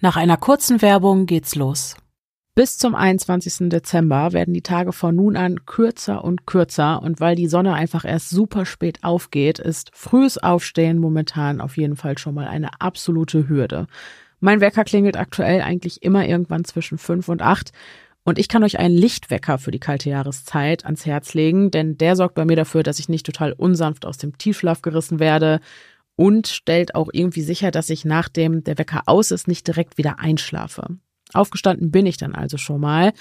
Nach einer kurzen Werbung geht's los. Bis zum 21. Dezember werden die Tage von nun an kürzer und kürzer und weil die Sonne einfach erst super spät aufgeht, ist frühes Aufstehen momentan auf jeden Fall schon mal eine absolute Hürde. Mein Wecker klingelt aktuell eigentlich immer irgendwann zwischen fünf und acht und ich kann euch einen Lichtwecker für die kalte Jahreszeit ans Herz legen, denn der sorgt bei mir dafür, dass ich nicht total unsanft aus dem Tiefschlaf gerissen werde und stellt auch irgendwie sicher, dass ich nachdem der Wecker aus ist, nicht direkt wieder einschlafe. Aufgestanden bin ich dann also schon mal.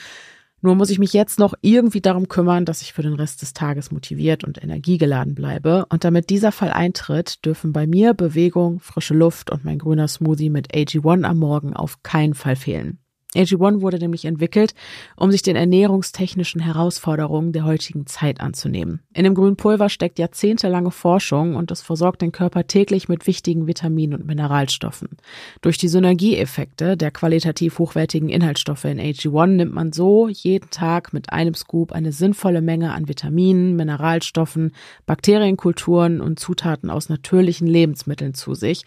Nur muss ich mich jetzt noch irgendwie darum kümmern, dass ich für den Rest des Tages motiviert und energiegeladen bleibe. Und damit dieser Fall eintritt, dürfen bei mir Bewegung, frische Luft und mein grüner Smoothie mit AG1 am Morgen auf keinen Fall fehlen. AG1 wurde nämlich entwickelt, um sich den ernährungstechnischen Herausforderungen der heutigen Zeit anzunehmen. In dem grünen Pulver steckt jahrzehntelange Forschung und es versorgt den Körper täglich mit wichtigen Vitaminen und Mineralstoffen. Durch die Synergieeffekte der qualitativ hochwertigen Inhaltsstoffe in AG1 nimmt man so jeden Tag mit einem Scoop eine sinnvolle Menge an Vitaminen, Mineralstoffen, Bakterienkulturen und Zutaten aus natürlichen Lebensmitteln zu sich.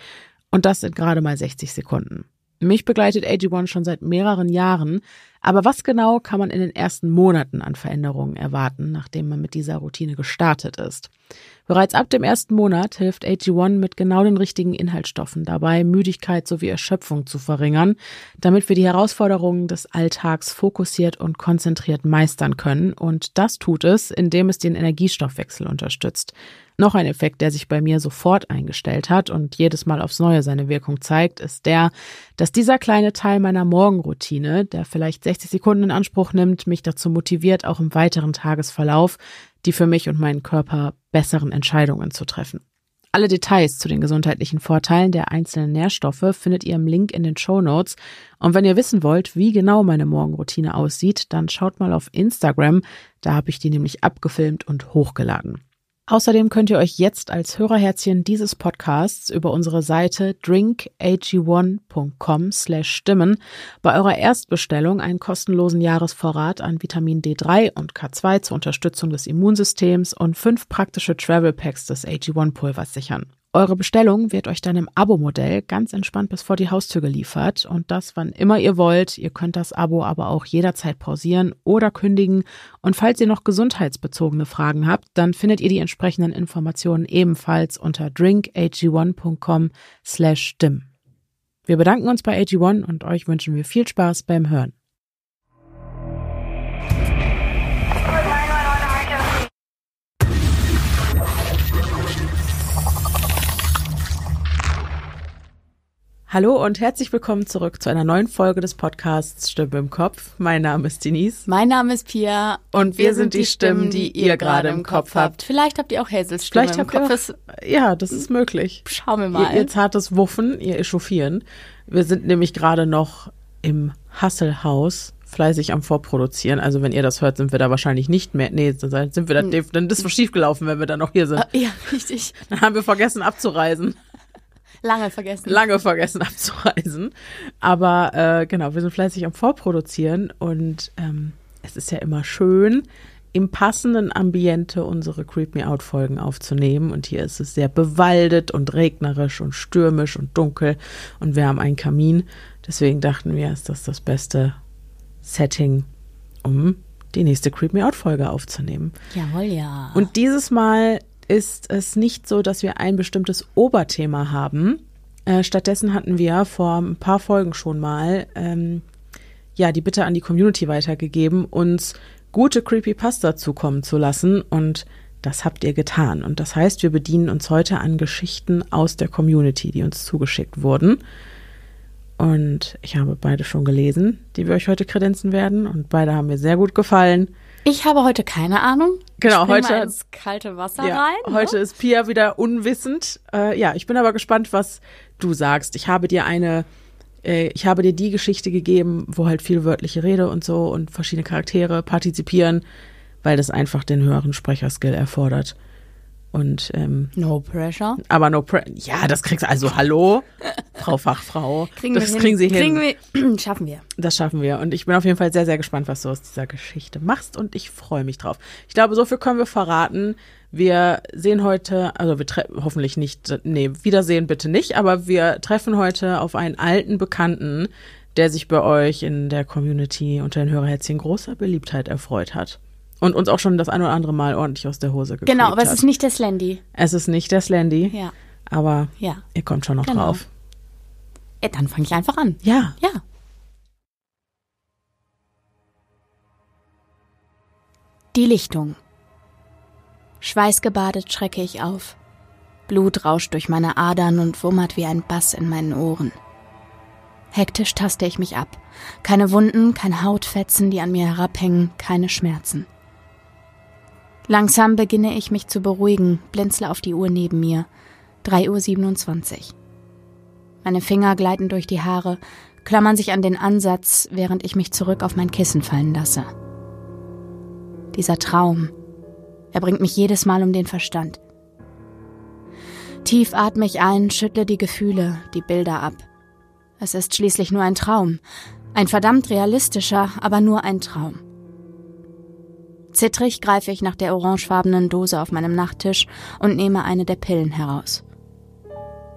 Und das in gerade mal 60 Sekunden. Mich begleitet AG1 schon seit mehreren Jahren, aber was genau kann man in den ersten Monaten an Veränderungen erwarten, nachdem man mit dieser Routine gestartet ist? Bereits ab dem ersten Monat hilft AG1 mit genau den richtigen Inhaltsstoffen dabei, Müdigkeit sowie Erschöpfung zu verringern, damit wir die Herausforderungen des Alltags fokussiert und konzentriert meistern können. Und das tut es, indem es den Energiestoffwechsel unterstützt. Noch ein Effekt, der sich bei mir sofort eingestellt hat und jedes Mal aufs Neue seine Wirkung zeigt, ist der, dass dieser kleine Teil meiner Morgenroutine, der vielleicht 60 Sekunden in Anspruch nimmt, mich dazu motiviert, auch im weiteren Tagesverlauf die für mich und meinen Körper besseren Entscheidungen zu treffen. Alle Details zu den gesundheitlichen Vorteilen der einzelnen Nährstoffe findet ihr im Link in den Show Notes. Und wenn ihr wissen wollt, wie genau meine Morgenroutine aussieht, dann schaut mal auf Instagram. Da habe ich die nämlich abgefilmt und hochgeladen. Außerdem könnt ihr euch jetzt als Hörerherzchen dieses Podcasts über unsere Seite drinkag1.com slash stimmen bei eurer Erstbestellung einen kostenlosen Jahresvorrat an Vitamin D3 und K2 zur Unterstützung des Immunsystems und fünf praktische Travel Packs des AG1 Pulvers sichern. Eure Bestellung wird euch dann im Abo-Modell ganz entspannt bis vor die Haustür geliefert und das wann immer ihr wollt. Ihr könnt das Abo aber auch jederzeit pausieren oder kündigen und falls ihr noch gesundheitsbezogene Fragen habt, dann findet ihr die entsprechenden Informationen ebenfalls unter drinkag1.com slash stimm. Wir bedanken uns bei AG1 und euch wünschen wir viel Spaß beim Hören. Hallo und herzlich willkommen zurück zu einer neuen Folge des Podcasts Stimme im Kopf. Mein Name ist Denise. Mein Name ist Pia. Und wir, wir sind die Stimmen, die ihr gerade im Kopf habt. Vielleicht habt ihr auch Hasels Stimme Vielleicht im Kopf. Auch, ja, das ist möglich. Schauen wir mal. Ihr, ihr zartes Wuffen, ihr Echauffieren. Wir sind nämlich gerade noch im Hasselhaus fleißig am Vorproduzieren. Also wenn ihr das hört, sind wir da wahrscheinlich nicht mehr. Nee, sind wir da, hm. dann ist was schiefgelaufen, wenn wir da noch hier sind. Ja, richtig. Dann haben wir vergessen abzureisen. Lange vergessen. Lange vergessen abzureisen. Aber äh, genau, wir sind fleißig am Vorproduzieren und ähm, es ist ja immer schön, im passenden Ambiente unsere Creep Me Out Folgen aufzunehmen. Und hier ist es sehr bewaldet und regnerisch und stürmisch und dunkel. Und wir haben einen Kamin. Deswegen dachten wir, ist das das beste Setting, um die nächste Creep Me Out Folge aufzunehmen. Jawohl, ja. Und dieses Mal ist es nicht so, dass wir ein bestimmtes Oberthema haben. Äh, stattdessen hatten wir vor ein paar Folgen schon mal ähm, ja die Bitte an die Community weitergegeben, uns gute Creepypasta zukommen zu lassen und das habt ihr getan. Und das heißt, wir bedienen uns heute an Geschichten aus der Community, die uns zugeschickt wurden. Und ich habe beide schon gelesen, die wir euch heute kredenzen werden. Und beide haben mir sehr gut gefallen. Ich habe heute keine Ahnung. Genau, heute mal ins kalte Wasser ja, rein. Ne? Heute ist Pia wieder unwissend. Äh, ja, ich bin aber gespannt, was du sagst. Ich habe dir eine, äh, ich habe dir die Geschichte gegeben, wo halt viel wörtliche Rede und so und verschiedene Charaktere partizipieren, weil das einfach den höheren Sprecherskill erfordert. Und ähm, no pressure. Aber no pressure. Ja, das kriegst du. Also hallo, Frau Fachfrau. Kriegen das wir kriegen Sie hin. hin. Kriegen wir, schaffen wir. Das schaffen wir. Und ich bin auf jeden Fall sehr, sehr gespannt, was du aus dieser Geschichte machst. Und ich freue mich drauf. Ich glaube, so viel können wir verraten. Wir sehen heute, also wir treffen hoffentlich nicht, nee, Wiedersehen bitte nicht, aber wir treffen heute auf einen alten Bekannten, der sich bei euch in der Community unter den Hörerherzchen großer Beliebtheit erfreut hat. Und uns auch schon das ein oder andere Mal ordentlich aus der Hose gekriegt Genau, aber es hat. ist nicht der Slendy. Es ist nicht der Slendy, Ja. aber Ja. ihr kommt schon noch Genau. drauf. ja dann fange ich einfach an. Ja. Ja. Die Lichtung. Schweißgebadet schrecke ich auf. Blut rauscht durch meine Adern und wummert wie ein Bass in meinen Ohren. Hektisch taste ich mich ab. Keine Wunden, keine Hautfetzen, die an mir herabhängen, keine Schmerzen. Langsam beginne ich mich zu beruhigen, blinzle auf die Uhr neben mir. 3.27 Uhr. Meine Finger gleiten durch die Haare, klammern sich an den Ansatz, während ich mich zurück auf mein Kissen fallen lasse. Dieser Traum, er bringt mich jedes Mal um den Verstand. Tief atme ich ein, schüttle die Gefühle, die Bilder ab. Es ist schließlich nur ein Traum. Ein verdammt realistischer, aber nur ein Traum. Zittrig greife ich nach der orangefarbenen Dose auf meinem Nachttisch und nehme eine der Pillen heraus.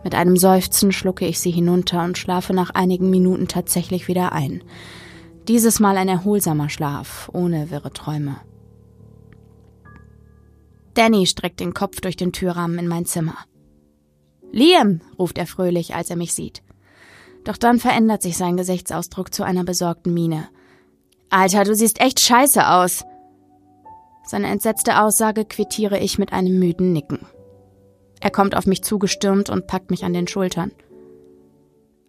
Mit einem Seufzen schlucke ich sie hinunter und schlafe nach einigen Minuten tatsächlich wieder ein. Dieses Mal ein erholsamer Schlaf, ohne wirre Träume. Danny streckt den Kopf durch den Türrahmen in mein Zimmer. Liam, ruft er fröhlich, als er mich sieht. Doch dann verändert sich sein Gesichtsausdruck zu einer besorgten Miene. Alter, du siehst echt scheiße aus. Seine entsetzte Aussage quittiere ich mit einem müden Nicken. Er kommt auf mich zugestürmt und packt mich an den Schultern.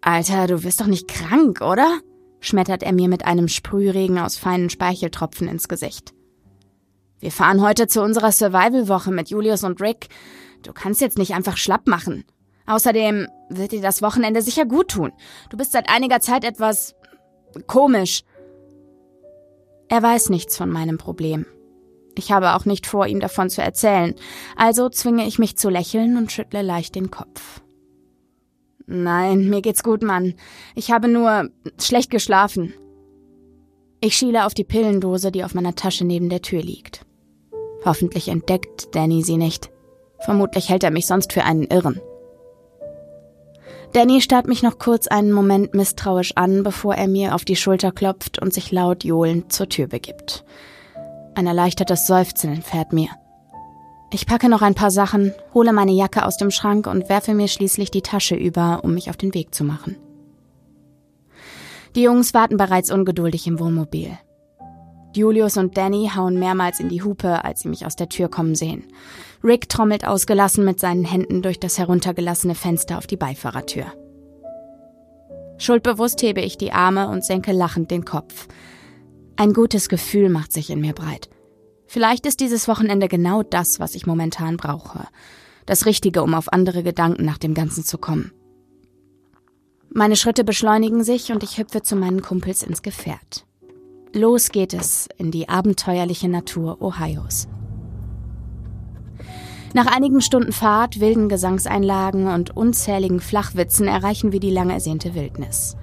Alter, du wirst doch nicht krank, oder? schmettert er mir mit einem Sprühregen aus feinen Speicheltropfen ins Gesicht. Wir fahren heute zu unserer Survival-Woche mit Julius und Rick. Du kannst jetzt nicht einfach schlapp machen. Außerdem wird dir das Wochenende sicher gut tun. Du bist seit einiger Zeit etwas komisch. Er weiß nichts von meinem Problem. Ich habe auch nicht vor, ihm davon zu erzählen, also zwinge ich mich zu lächeln und schüttle leicht den Kopf. Nein, mir geht's gut, Mann. Ich habe nur schlecht geschlafen. Ich schiele auf die Pillendose, die auf meiner Tasche neben der Tür liegt. Hoffentlich entdeckt Danny sie nicht. Vermutlich hält er mich sonst für einen Irren. Danny starrt mich noch kurz einen Moment misstrauisch an, bevor er mir auf die Schulter klopft und sich laut johlend zur Tür begibt. Ein erleichtertes Seufzen entfährt mir. Ich packe noch ein paar Sachen, hole meine Jacke aus dem Schrank und werfe mir schließlich die Tasche über, um mich auf den Weg zu machen. Die Jungs warten bereits ungeduldig im Wohnmobil. Julius und Danny hauen mehrmals in die Hupe, als sie mich aus der Tür kommen sehen. Rick trommelt ausgelassen mit seinen Händen durch das heruntergelassene Fenster auf die Beifahrertür. Schuldbewusst hebe ich die Arme und senke lachend den Kopf. Ein gutes Gefühl macht sich in mir breit. Vielleicht ist dieses Wochenende genau das, was ich momentan brauche. Das Richtige, um auf andere Gedanken nach dem Ganzen zu kommen. Meine Schritte beschleunigen sich und ich hüpfe zu meinen Kumpels ins Gefährt. Los geht es in die abenteuerliche Natur Ohios. Nach einigen Stunden Fahrt, wilden Gesangseinlagen und unzähligen Flachwitzen erreichen wir die lang ersehnte Wildnis.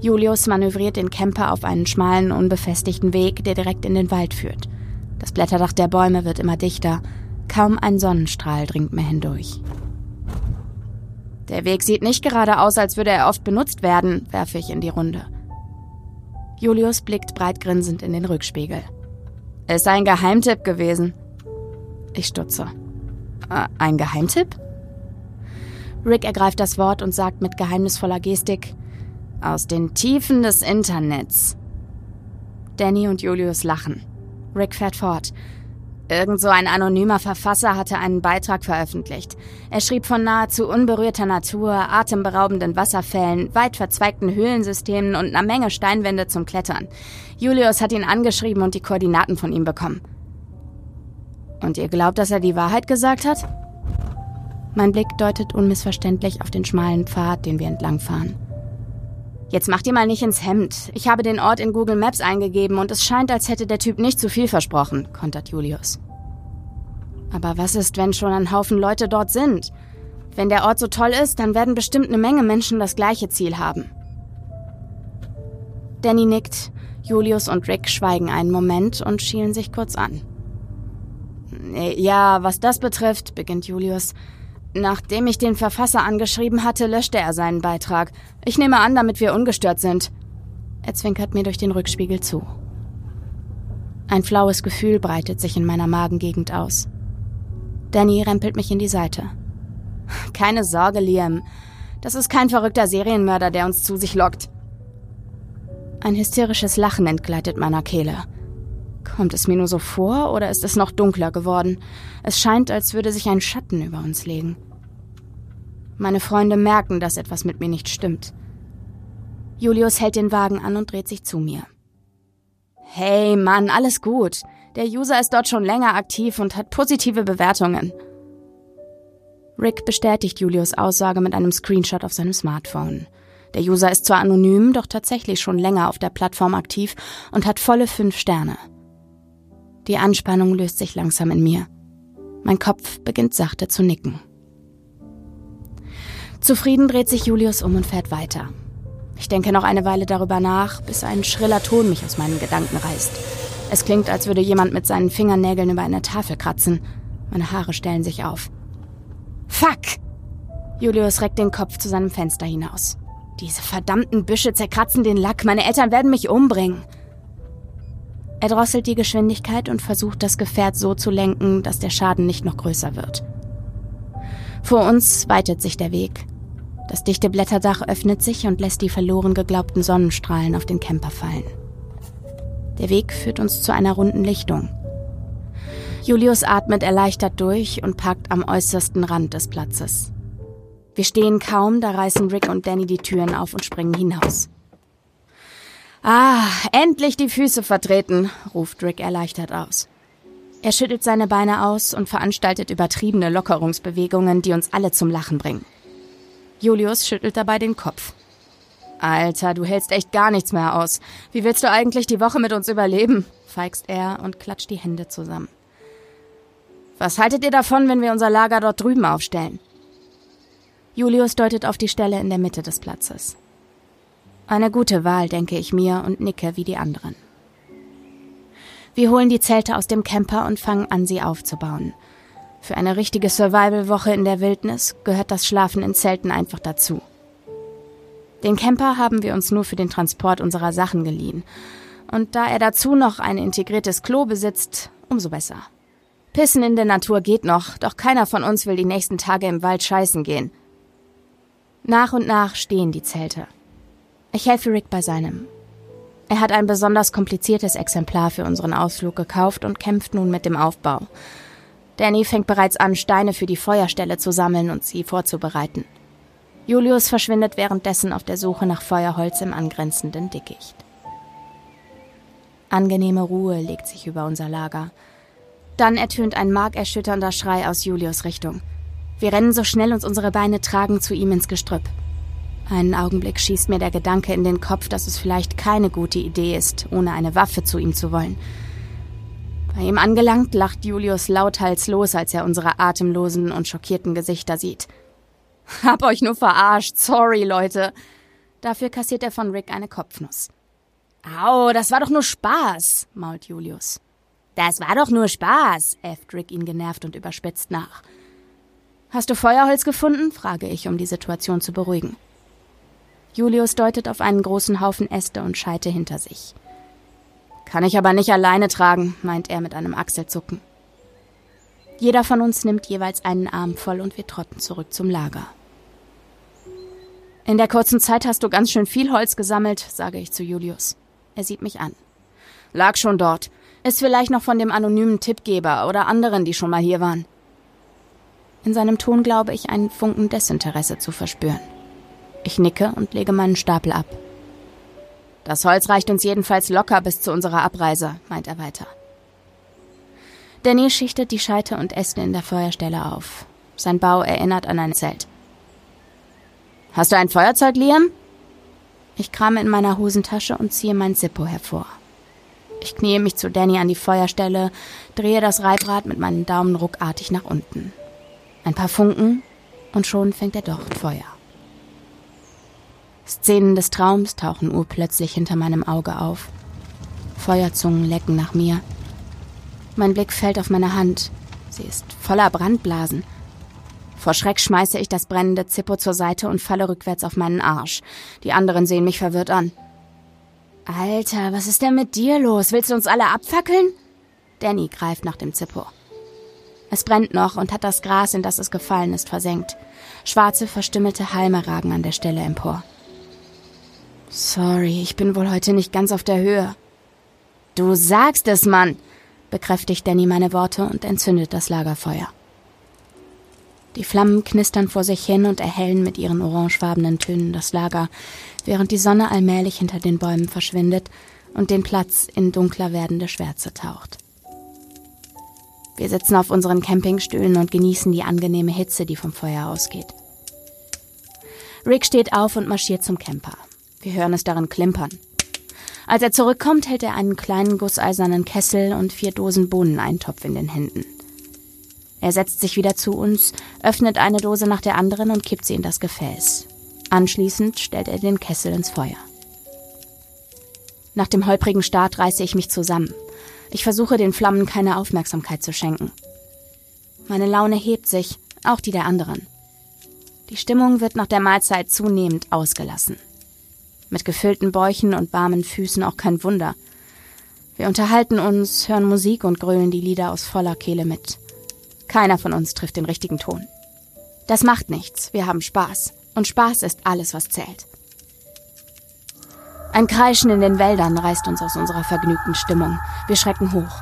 Julius manövriert den Camper auf einen schmalen, unbefestigten Weg, der direkt in den Wald führt. Das Blätterdach der Bäume wird immer dichter. Kaum ein Sonnenstrahl dringt mehr hindurch. Der Weg sieht nicht gerade aus, als würde er oft benutzt werden, werfe ich in die Runde. Julius blickt breit grinsend in den Rückspiegel. Ist ein Geheimtipp gewesen. Ich stutze. Äh, ein Geheimtipp? Rick ergreift das Wort und sagt mit geheimnisvoller Gestik, aus den Tiefen des Internets. Danny und Julius lachen. Rick fährt fort. Irgend so ein anonymer Verfasser hatte einen Beitrag veröffentlicht. Er schrieb von nahezu unberührter Natur, atemberaubenden Wasserfällen, weit verzweigten Höhlensystemen und einer Menge Steinwände zum Klettern. Julius hat ihn angeschrieben und die Koordinaten von ihm bekommen. Und ihr glaubt, dass er die Wahrheit gesagt hat? Mein Blick deutet unmissverständlich auf den schmalen Pfad, den wir entlangfahren. Jetzt macht ihr mal nicht ins Hemd. Ich habe den Ort in Google Maps eingegeben und es scheint, als hätte der Typ nicht zu viel versprochen, kontert Julius. Aber was ist, wenn schon ein Haufen Leute dort sind? Wenn der Ort so toll ist, dann werden bestimmt eine Menge Menschen das gleiche Ziel haben. Danny nickt, Julius und Rick schweigen einen Moment und schielen sich kurz an. Ja, was das betrifft, beginnt Julius. Nachdem ich den Verfasser angeschrieben hatte, löschte er seinen Beitrag. Ich nehme an, damit wir ungestört sind. Er zwinkert mir durch den Rückspiegel zu. Ein flaues Gefühl breitet sich in meiner Magengegend aus. Danny rempelt mich in die Seite. Keine Sorge, Liam. Das ist kein verrückter Serienmörder, der uns zu sich lockt. Ein hysterisches Lachen entgleitet meiner Kehle. Kommt es mir nur so vor oder ist es noch dunkler geworden? Es scheint, als würde sich ein Schatten über uns legen. Meine Freunde merken, dass etwas mit mir nicht stimmt. Julius hält den Wagen an und dreht sich zu mir. Hey Mann, alles gut. Der User ist dort schon länger aktiv und hat positive Bewertungen. Rick bestätigt Julius Aussage mit einem Screenshot auf seinem Smartphone. Der User ist zwar anonym, doch tatsächlich schon länger auf der Plattform aktiv und hat volle fünf Sterne. Die Anspannung löst sich langsam in mir. Mein Kopf beginnt sachte zu nicken. Zufrieden dreht sich Julius um und fährt weiter. Ich denke noch eine Weile darüber nach, bis ein schriller Ton mich aus meinen Gedanken reißt. Es klingt, als würde jemand mit seinen Fingernägeln über eine Tafel kratzen. Meine Haare stellen sich auf. Fuck! Julius reckt den Kopf zu seinem Fenster hinaus. Diese verdammten Büsche zerkratzen den Lack. Meine Eltern werden mich umbringen. Er drosselt die Geschwindigkeit und versucht, das Gefährt so zu lenken, dass der Schaden nicht noch größer wird. Vor uns weitet sich der Weg. Das dichte Blätterdach öffnet sich und lässt die verloren geglaubten Sonnenstrahlen auf den Camper fallen. Der Weg führt uns zu einer runden Lichtung. Julius atmet erleichtert durch und parkt am äußersten Rand des Platzes. Wir stehen kaum, da reißen Rick und Danny die Türen auf und springen hinaus. Ah, endlich die Füße vertreten, ruft Rick erleichtert aus. Er schüttelt seine Beine aus und veranstaltet übertriebene Lockerungsbewegungen, die uns alle zum Lachen bringen. Julius schüttelt dabei den Kopf. Alter, du hältst echt gar nichts mehr aus. Wie willst du eigentlich die Woche mit uns überleben? feigst er und klatscht die Hände zusammen. Was haltet ihr davon, wenn wir unser Lager dort drüben aufstellen? Julius deutet auf die Stelle in der Mitte des Platzes. Eine gute Wahl, denke ich mir und nicke wie die anderen. Wir holen die Zelte aus dem Camper und fangen an, sie aufzubauen. Für eine richtige Survival-Woche in der Wildnis gehört das Schlafen in Zelten einfach dazu. Den Camper haben wir uns nur für den Transport unserer Sachen geliehen. Und da er dazu noch ein integriertes Klo besitzt, umso besser. Pissen in der Natur geht noch, doch keiner von uns will die nächsten Tage im Wald scheißen gehen. Nach und nach stehen die Zelte. Ich helfe Rick bei seinem. Er hat ein besonders kompliziertes Exemplar für unseren Ausflug gekauft und kämpft nun mit dem Aufbau. Danny fängt bereits an, Steine für die Feuerstelle zu sammeln und sie vorzubereiten. Julius verschwindet währenddessen auf der Suche nach Feuerholz im angrenzenden Dickicht. Angenehme Ruhe legt sich über unser Lager. Dann ertönt ein markerschütternder Schrei aus Julius Richtung. Wir rennen so schnell uns unsere Beine tragen zu ihm ins Gestrüpp. Einen Augenblick schießt mir der Gedanke in den Kopf, dass es vielleicht keine gute Idee ist, ohne eine Waffe zu ihm zu wollen. Bei ihm angelangt, lacht Julius lauthals los, als er unsere atemlosen und schockierten Gesichter sieht. Hab euch nur verarscht, sorry, Leute. Dafür kassiert er von Rick eine Kopfnuss. Au, das war doch nur Spaß, mault Julius. Das war doch nur Spaß, äfft Rick ihn genervt und überspitzt nach. Hast du Feuerholz gefunden? frage ich, um die Situation zu beruhigen. Julius deutet auf einen großen Haufen Äste und Scheite hinter sich. Kann ich aber nicht alleine tragen, meint er mit einem Achselzucken. Jeder von uns nimmt jeweils einen Arm voll und wir trotten zurück zum Lager. In der kurzen Zeit hast du ganz schön viel Holz gesammelt, sage ich zu Julius. Er sieht mich an. Lag schon dort. Ist vielleicht noch von dem anonymen Tippgeber oder anderen, die schon mal hier waren. In seinem Ton glaube ich einen Funken Desinteresse zu verspüren. Ich nicke und lege meinen Stapel ab. Das Holz reicht uns jedenfalls locker bis zu unserer Abreise, meint er weiter. Danny schichtet die Scheite und Äste in der Feuerstelle auf. Sein Bau erinnert an ein Zelt. Hast du ein Feuerzeug, Liam? Ich krame in meiner Hosentasche und ziehe mein Zippo hervor. Ich kniee mich zu Danny an die Feuerstelle, drehe das Reibrad mit meinen Daumen ruckartig nach unten. Ein paar Funken und schon fängt er doch Feuer. Szenen des Traums tauchen urplötzlich hinter meinem Auge auf. Feuerzungen lecken nach mir. Mein Blick fällt auf meine Hand. Sie ist voller Brandblasen. Vor Schreck schmeiße ich das brennende Zippo zur Seite und falle rückwärts auf meinen Arsch. Die anderen sehen mich verwirrt an. Alter, was ist denn mit dir los? Willst du uns alle abfackeln? Danny greift nach dem Zippo. Es brennt noch und hat das Gras, in das es gefallen ist, versenkt. Schwarze, verstümmelte Halme ragen an der Stelle empor. Sorry, ich bin wohl heute nicht ganz auf der Höhe. Du sagst es, Mann, bekräftigt Danny meine Worte und entzündet das Lagerfeuer. Die Flammen knistern vor sich hin und erhellen mit ihren orangefarbenen Tönen das Lager, während die Sonne allmählich hinter den Bäumen verschwindet und den Platz in dunkler werdende Schwärze taucht. Wir sitzen auf unseren Campingstühlen und genießen die angenehme Hitze, die vom Feuer ausgeht. Rick steht auf und marschiert zum Camper. Wir hören es darin klimpern. Als er zurückkommt, hält er einen kleinen gusseisernen Kessel und vier Dosen Bohneneintopf in den Händen. Er setzt sich wieder zu uns, öffnet eine Dose nach der anderen und kippt sie in das Gefäß. Anschließend stellt er den Kessel ins Feuer. Nach dem holprigen Start reiße ich mich zusammen. Ich versuche den Flammen keine Aufmerksamkeit zu schenken. Meine Laune hebt sich, auch die der anderen. Die Stimmung wird nach der Mahlzeit zunehmend ausgelassen. Mit gefüllten Bäuchen und warmen Füßen auch kein Wunder. Wir unterhalten uns, hören Musik und grölen die Lieder aus voller Kehle mit. Keiner von uns trifft den richtigen Ton. Das macht nichts, wir haben Spaß. Und Spaß ist alles, was zählt. Ein Kreischen in den Wäldern reißt uns aus unserer vergnügten Stimmung. Wir schrecken hoch.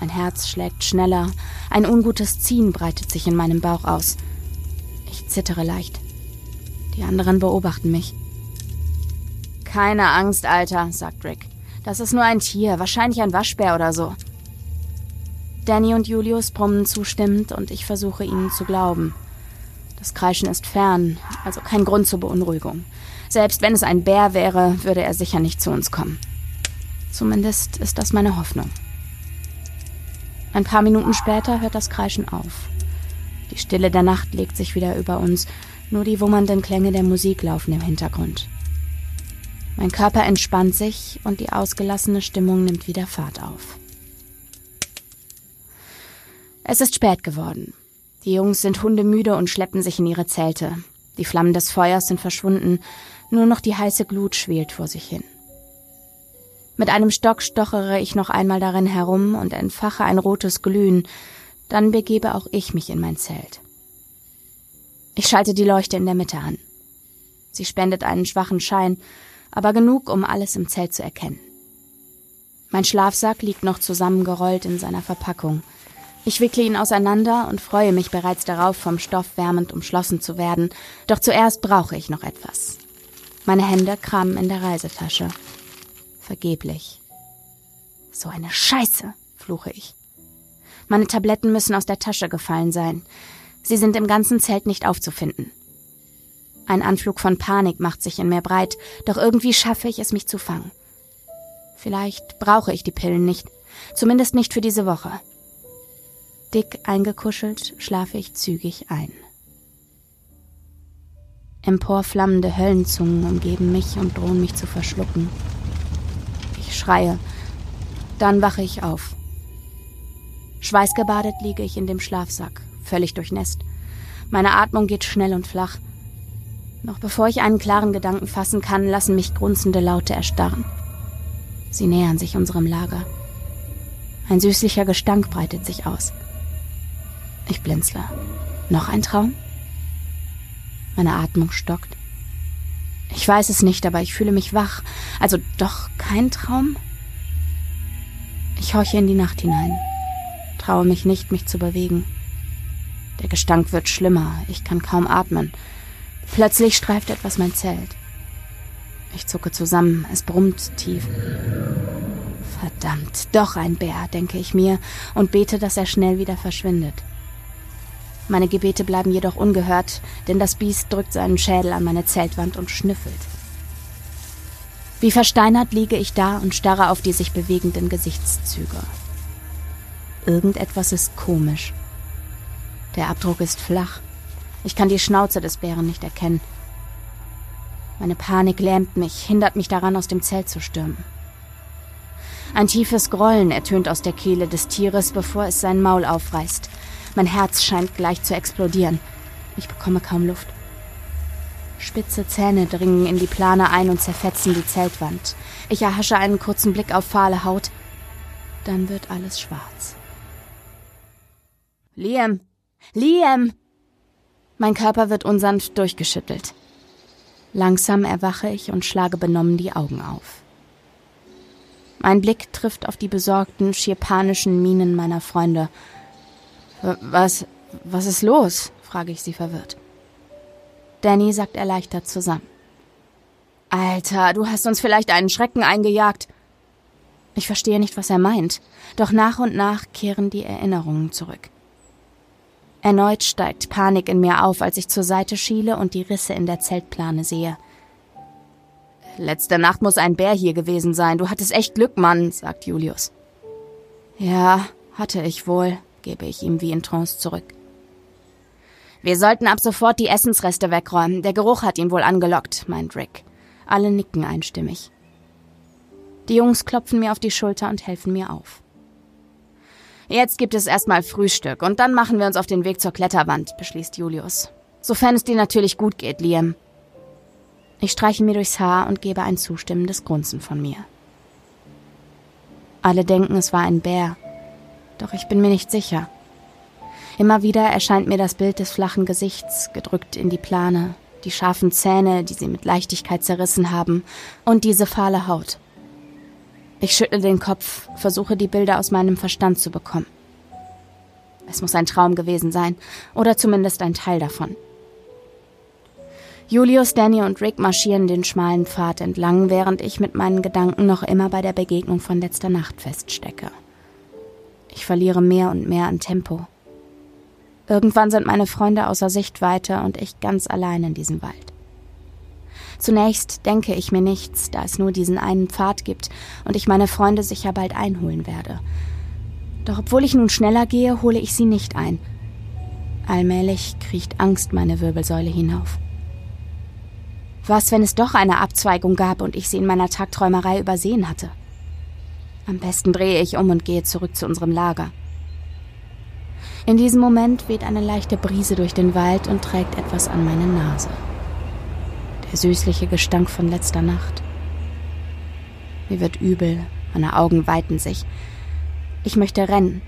Mein Herz schlägt schneller. Ein ungutes Ziehen breitet sich in meinem Bauch aus. Ich zittere leicht. Die anderen beobachten mich. Keine Angst, Alter, sagt Rick. Das ist nur ein Tier, wahrscheinlich ein Waschbär oder so. Danny und Julius brummen zustimmend und ich versuche ihnen zu glauben. Das Kreischen ist fern, also kein Grund zur Beunruhigung. Selbst wenn es ein Bär wäre, würde er sicher nicht zu uns kommen. Zumindest ist das meine Hoffnung. Ein paar Minuten später hört das Kreischen auf. Die Stille der Nacht legt sich wieder über uns, nur die wummernden Klänge der Musik laufen im Hintergrund. Mein Körper entspannt sich und die ausgelassene Stimmung nimmt wieder Fahrt auf. Es ist spät geworden. Die Jungs sind hundemüde und schleppen sich in ihre Zelte. Die Flammen des Feuers sind verschwunden, nur noch die heiße Glut schwelt vor sich hin. Mit einem Stock stochere ich noch einmal darin herum und entfache ein rotes Glühen, dann begebe auch ich mich in mein Zelt. Ich schalte die Leuchte in der Mitte an. Sie spendet einen schwachen Schein, aber genug, um alles im Zelt zu erkennen. Mein Schlafsack liegt noch zusammengerollt in seiner Verpackung. Ich wickle ihn auseinander und freue mich bereits darauf, vom Stoff wärmend umschlossen zu werden, doch zuerst brauche ich noch etwas. Meine Hände kramen in der Reisetasche. Vergeblich. So eine Scheiße, fluche ich. Meine Tabletten müssen aus der Tasche gefallen sein. Sie sind im ganzen Zelt nicht aufzufinden. Ein Anflug von Panik macht sich in mir breit, doch irgendwie schaffe ich es, mich zu fangen. Vielleicht brauche ich die Pillen nicht, zumindest nicht für diese Woche. Dick eingekuschelt schlafe ich zügig ein. Emporflammende Höllenzungen umgeben mich und drohen mich zu verschlucken. Ich schreie, dann wache ich auf. Schweißgebadet liege ich in dem Schlafsack, völlig durchnässt. Meine Atmung geht schnell und flach. Noch bevor ich einen klaren Gedanken fassen kann, lassen mich grunzende Laute erstarren. Sie nähern sich unserem Lager. Ein süßlicher Gestank breitet sich aus. Ich blinzle. Noch ein Traum? Meine Atmung stockt. Ich weiß es nicht, aber ich fühle mich wach. Also doch kein Traum? Ich horche in die Nacht hinein, traue mich nicht, mich zu bewegen. Der Gestank wird schlimmer, ich kann kaum atmen. Plötzlich streift etwas mein Zelt. Ich zucke zusammen, es brummt tief. Verdammt, doch ein Bär, denke ich mir und bete, dass er schnell wieder verschwindet. Meine Gebete bleiben jedoch ungehört, denn das Biest drückt seinen Schädel an meine Zeltwand und schnüffelt. Wie versteinert liege ich da und starre auf die sich bewegenden Gesichtszüge. Irgendetwas ist komisch. Der Abdruck ist flach. Ich kann die Schnauze des Bären nicht erkennen. Meine Panik lähmt mich, hindert mich daran, aus dem Zelt zu stürmen. Ein tiefes Grollen ertönt aus der Kehle des Tieres, bevor es sein Maul aufreißt. Mein Herz scheint gleich zu explodieren. Ich bekomme kaum Luft. Spitze Zähne dringen in die Plane ein und zerfetzen die Zeltwand. Ich erhasche einen kurzen Blick auf fahle Haut. Dann wird alles schwarz. Liam! Liam! Mein Körper wird unsanft durchgeschüttelt. Langsam erwache ich und schlage benommen die Augen auf. Mein Blick trifft auf die besorgten, schier panischen Mienen meiner Freunde. Was, was ist los? frage ich sie verwirrt. Danny sagt erleichtert zusammen. Alter, du hast uns vielleicht einen Schrecken eingejagt. Ich verstehe nicht, was er meint, doch nach und nach kehren die Erinnerungen zurück. Erneut steigt Panik in mir auf, als ich zur Seite schiele und die Risse in der Zeltplane sehe. Letzte Nacht muss ein Bär hier gewesen sein. Du hattest echt Glück, Mann, sagt Julius. Ja, hatte ich wohl, gebe ich ihm wie in Trance zurück. Wir sollten ab sofort die Essensreste wegräumen. Der Geruch hat ihn wohl angelockt, meint Rick. Alle nicken einstimmig. Die Jungs klopfen mir auf die Schulter und helfen mir auf. Jetzt gibt es erstmal Frühstück und dann machen wir uns auf den Weg zur Kletterwand, beschließt Julius. Sofern es dir natürlich gut geht, Liam. Ich streiche mir durchs Haar und gebe ein zustimmendes Grunzen von mir. Alle denken, es war ein Bär. Doch ich bin mir nicht sicher. Immer wieder erscheint mir das Bild des flachen Gesichts, gedrückt in die Plane, die scharfen Zähne, die sie mit Leichtigkeit zerrissen haben, und diese fahle Haut. Ich schüttle den Kopf, versuche die Bilder aus meinem Verstand zu bekommen. Es muss ein Traum gewesen sein, oder zumindest ein Teil davon. Julius, Danny und Rick marschieren den schmalen Pfad entlang, während ich mit meinen Gedanken noch immer bei der Begegnung von letzter Nacht feststecke. Ich verliere mehr und mehr an Tempo. Irgendwann sind meine Freunde außer Sichtweite und ich ganz allein in diesem Wald. Zunächst denke ich mir nichts, da es nur diesen einen Pfad gibt und ich meine Freunde sicher bald einholen werde. Doch obwohl ich nun schneller gehe, hole ich sie nicht ein. Allmählich kriecht Angst meine Wirbelsäule hinauf. Was, wenn es doch eine Abzweigung gab und ich sie in meiner Tagträumerei übersehen hatte? Am besten drehe ich um und gehe zurück zu unserem Lager. In diesem Moment weht eine leichte Brise durch den Wald und trägt etwas an meine Nase der süßliche Gestank von letzter Nacht. Mir wird übel, meine Augen weiten sich. Ich möchte rennen,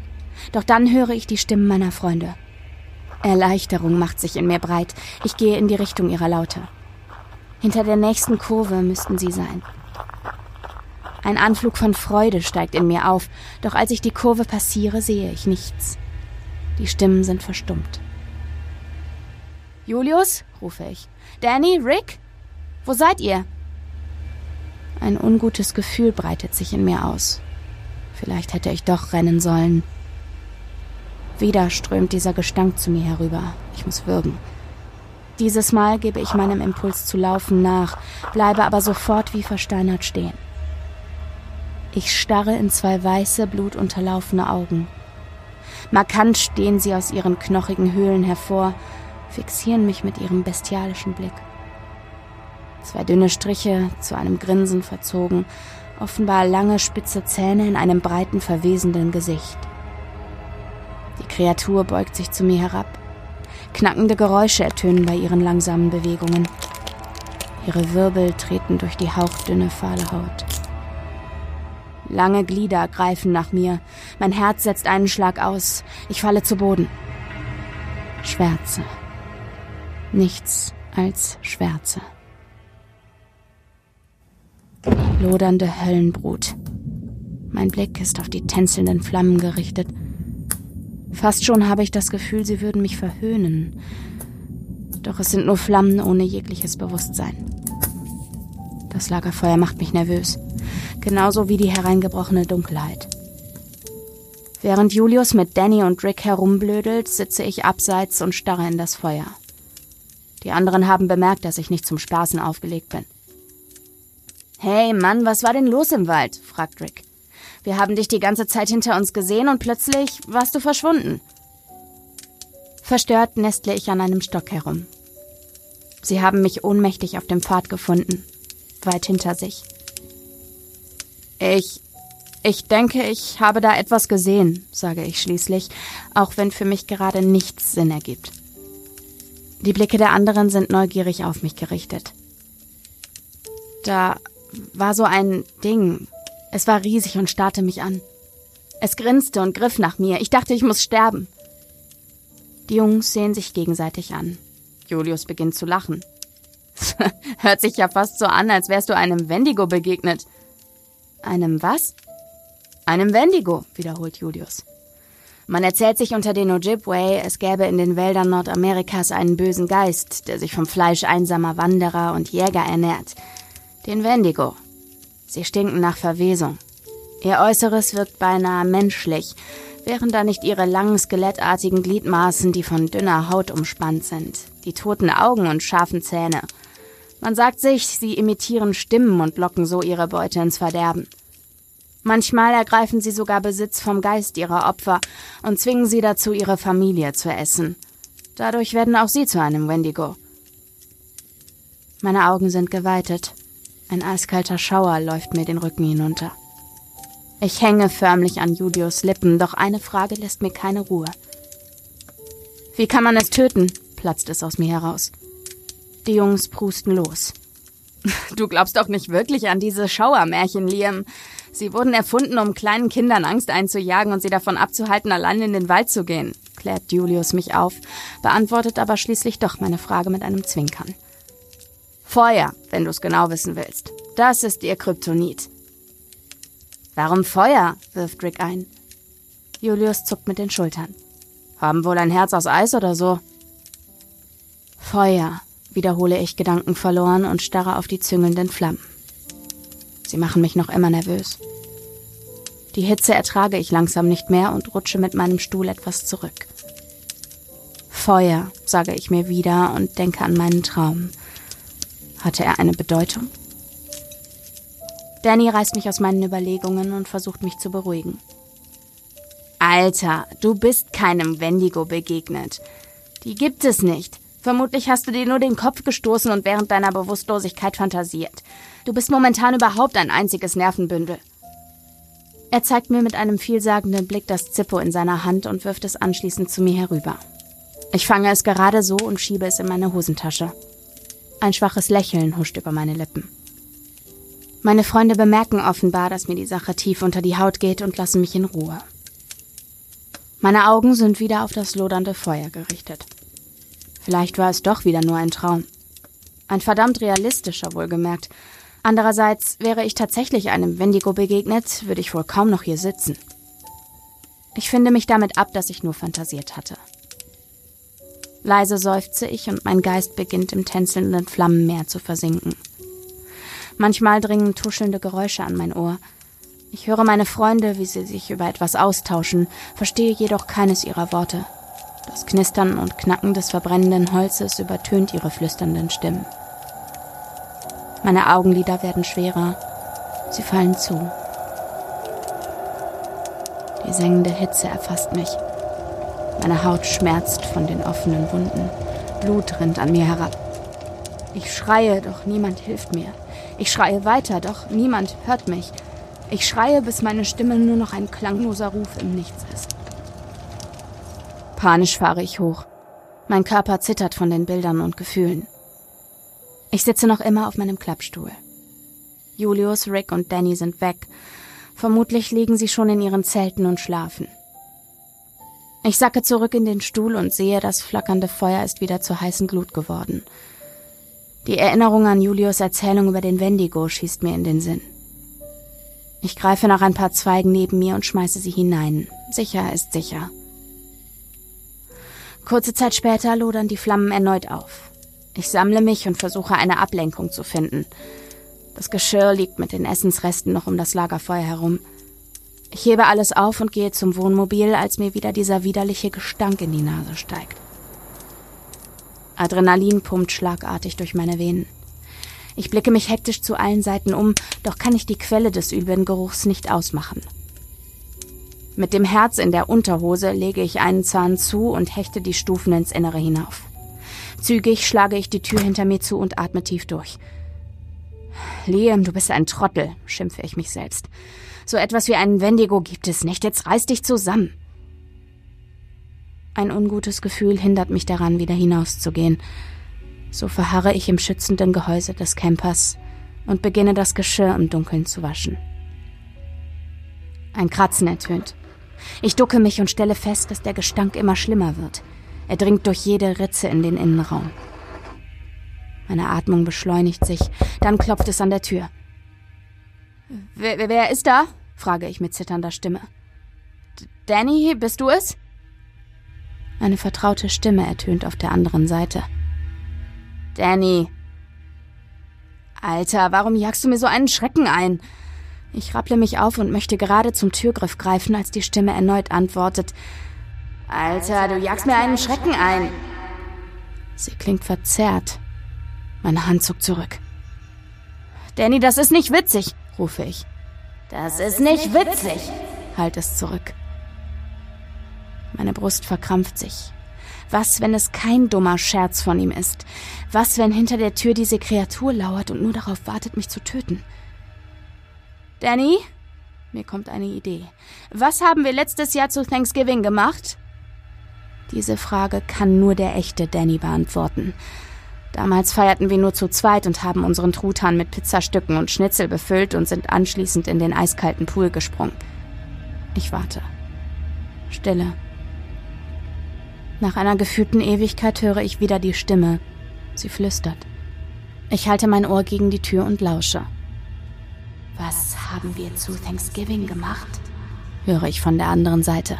doch dann höre ich die Stimmen meiner Freunde. Erleichterung macht sich in mir breit. Ich gehe in die Richtung ihrer Laute. Hinter der nächsten Kurve müssten sie sein. Ein Anflug von Freude steigt in mir auf, doch als ich die Kurve passiere, sehe ich nichts. Die Stimmen sind verstummt. Julius, rufe ich. Danny, Rick? Wo seid ihr? Ein ungutes Gefühl breitet sich in mir aus. Vielleicht hätte ich doch rennen sollen. Wieder strömt dieser Gestank zu mir herüber. Ich muss würgen. Dieses Mal gebe ich meinem Impuls zu laufen nach, bleibe aber sofort wie versteinert stehen. Ich starre in zwei weiße, blutunterlaufene Augen. Markant stehen sie aus ihren knochigen Höhlen hervor, fixieren mich mit ihrem bestialischen Blick. Zwei dünne Striche, zu einem Grinsen verzogen, offenbar lange spitze Zähne in einem breiten, verwesenden Gesicht. Die Kreatur beugt sich zu mir herab. Knackende Geräusche ertönen bei ihren langsamen Bewegungen. Ihre Wirbel treten durch die hauchdünne, fahle Haut. Lange Glieder greifen nach mir. Mein Herz setzt einen Schlag aus. Ich falle zu Boden. Schwärze. Nichts als Schwärze lodernde Höllenbrut. Mein Blick ist auf die tänzelnden Flammen gerichtet. Fast schon habe ich das Gefühl, sie würden mich verhöhnen. Doch es sind nur Flammen ohne jegliches Bewusstsein. Das Lagerfeuer macht mich nervös, genauso wie die hereingebrochene Dunkelheit. Während Julius mit Danny und Rick herumblödelt, sitze ich abseits und starre in das Feuer. Die anderen haben bemerkt, dass ich nicht zum Spaßen aufgelegt bin. Hey Mann, was war denn los im Wald? fragt Rick. Wir haben dich die ganze Zeit hinter uns gesehen und plötzlich warst du verschwunden. Verstört nestle ich an einem Stock herum. Sie haben mich ohnmächtig auf dem Pfad gefunden, weit hinter sich. Ich. Ich denke, ich habe da etwas gesehen, sage ich schließlich, auch wenn für mich gerade nichts Sinn ergibt. Die Blicke der anderen sind neugierig auf mich gerichtet. Da war so ein Ding. Es war riesig und starrte mich an. Es grinste und griff nach mir. Ich dachte, ich muss sterben. Die Jungs sehen sich gegenseitig an. Julius beginnt zu lachen. Hört sich ja fast so an, als wärst du einem Wendigo begegnet. Einem was? Einem Wendigo, wiederholt Julius. Man erzählt sich unter den Ojibwe, es gäbe in den Wäldern Nordamerikas einen bösen Geist, der sich vom Fleisch einsamer Wanderer und Jäger ernährt. Den Wendigo. Sie stinken nach Verwesung. Ihr Äußeres wirkt beinahe menschlich, wären da nicht ihre langen skelettartigen Gliedmaßen, die von dünner Haut umspannt sind, die toten Augen und scharfen Zähne. Man sagt sich, sie imitieren Stimmen und locken so ihre Beute ins Verderben. Manchmal ergreifen sie sogar Besitz vom Geist ihrer Opfer und zwingen sie dazu, ihre Familie zu essen. Dadurch werden auch sie zu einem Wendigo. Meine Augen sind geweitet. Ein eiskalter Schauer läuft mir den Rücken hinunter. Ich hänge förmlich an Julius Lippen, doch eine Frage lässt mir keine Ruhe. Wie kann man es töten? platzt es aus mir heraus. Die Jungs prusten los. Du glaubst doch nicht wirklich an diese Schauermärchen, Liam. Sie wurden erfunden, um kleinen Kindern Angst einzujagen und sie davon abzuhalten, allein in den Wald zu gehen, klärt Julius mich auf, beantwortet aber schließlich doch meine Frage mit einem Zwinkern. Feuer, wenn du es genau wissen willst. Das ist ihr Kryptonit. Warum Feuer? wirft Rick ein. Julius zuckt mit den Schultern. Haben wohl ein Herz aus Eis oder so? Feuer, wiederhole ich gedankenverloren und starre auf die züngelnden Flammen. Sie machen mich noch immer nervös. Die Hitze ertrage ich langsam nicht mehr und rutsche mit meinem Stuhl etwas zurück. Feuer, sage ich mir wieder und denke an meinen Traum. Hatte er eine Bedeutung? Danny reißt mich aus meinen Überlegungen und versucht mich zu beruhigen. Alter, du bist keinem Wendigo begegnet. Die gibt es nicht. Vermutlich hast du dir nur den Kopf gestoßen und während deiner Bewusstlosigkeit fantasiert. Du bist momentan überhaupt ein einziges Nervenbündel. Er zeigt mir mit einem vielsagenden Blick das Zippo in seiner Hand und wirft es anschließend zu mir herüber. Ich fange es gerade so und schiebe es in meine Hosentasche. Ein schwaches Lächeln huscht über meine Lippen. Meine Freunde bemerken offenbar, dass mir die Sache tief unter die Haut geht und lassen mich in Ruhe. Meine Augen sind wieder auf das lodernde Feuer gerichtet. Vielleicht war es doch wieder nur ein Traum. Ein verdammt realistischer, wohlgemerkt. Andererseits wäre ich tatsächlich einem Wendigo begegnet, würde ich wohl kaum noch hier sitzen. Ich finde mich damit ab, dass ich nur fantasiert hatte. Leise seufze ich und mein Geist beginnt im tänzelnden Flammenmeer zu versinken. Manchmal dringen tuschelnde Geräusche an mein Ohr. Ich höre meine Freunde, wie sie sich über etwas austauschen, verstehe jedoch keines ihrer Worte. Das Knistern und Knacken des verbrennenden Holzes übertönt ihre flüsternden Stimmen. Meine Augenlider werden schwerer. Sie fallen zu. Die sengende Hitze erfasst mich. Meine Haut schmerzt von den offenen Wunden. Blut rinnt an mir herab. Ich schreie, doch niemand hilft mir. Ich schreie weiter, doch niemand hört mich. Ich schreie, bis meine Stimme nur noch ein klangloser Ruf im Nichts ist. Panisch fahre ich hoch. Mein Körper zittert von den Bildern und Gefühlen. Ich sitze noch immer auf meinem Klappstuhl. Julius, Rick und Danny sind weg. Vermutlich liegen sie schon in ihren Zelten und schlafen. Ich sacke zurück in den Stuhl und sehe, das flackernde Feuer ist wieder zur heißen Glut geworden. Die Erinnerung an Julius Erzählung über den Wendigo schießt mir in den Sinn. Ich greife nach ein paar Zweigen neben mir und schmeiße sie hinein. Sicher ist sicher. Kurze Zeit später lodern die Flammen erneut auf. Ich sammle mich und versuche eine Ablenkung zu finden. Das Geschirr liegt mit den Essensresten noch um das Lagerfeuer herum. Ich hebe alles auf und gehe zum Wohnmobil, als mir wieder dieser widerliche Gestank in die Nase steigt. Adrenalin pumpt schlagartig durch meine Venen. Ich blicke mich hektisch zu allen Seiten um, doch kann ich die Quelle des üblen Geruchs nicht ausmachen. Mit dem Herz in der Unterhose lege ich einen Zahn zu und hechte die Stufen ins Innere hinauf. Zügig schlage ich die Tür hinter mir zu und atme tief durch. Liam, du bist ein Trottel, schimpfe ich mich selbst. So etwas wie einen Wendigo gibt es nicht. Jetzt reiß dich zusammen. Ein ungutes Gefühl hindert mich daran, wieder hinauszugehen. So verharre ich im schützenden Gehäuse des Campers und beginne das Geschirr im Dunkeln zu waschen. Ein Kratzen ertönt. Ich ducke mich und stelle fest, dass der Gestank immer schlimmer wird. Er dringt durch jede Ritze in den Innenraum. Meine Atmung beschleunigt sich, dann klopft es an der Tür. Wer, wer ist da? frage ich mit zitternder Stimme. Danny, bist du es? Eine vertraute Stimme ertönt auf der anderen Seite. Danny. Alter, warum jagst du mir so einen Schrecken ein? Ich rapple mich auf und möchte gerade zum Türgriff greifen, als die Stimme erneut antwortet. Alter, du jagst mir einen Schrecken ein. Sie klingt verzerrt. Meine Hand zuckt zurück. Danny, das ist nicht witzig, rufe ich. Das ist nicht witzig, halt es zurück. Meine Brust verkrampft sich. Was, wenn es kein dummer Scherz von ihm ist? Was, wenn hinter der Tür diese Kreatur lauert und nur darauf wartet, mich zu töten? Danny? Mir kommt eine Idee. Was haben wir letztes Jahr zu Thanksgiving gemacht? Diese Frage kann nur der echte Danny beantworten. Damals feierten wir nur zu zweit und haben unseren Truthahn mit Pizzastücken und Schnitzel befüllt und sind anschließend in den eiskalten Pool gesprungen. Ich warte. Stille. Nach einer gefühlten Ewigkeit höre ich wieder die Stimme. Sie flüstert. Ich halte mein Ohr gegen die Tür und lausche. Was haben wir zu Thanksgiving gemacht? höre ich von der anderen Seite.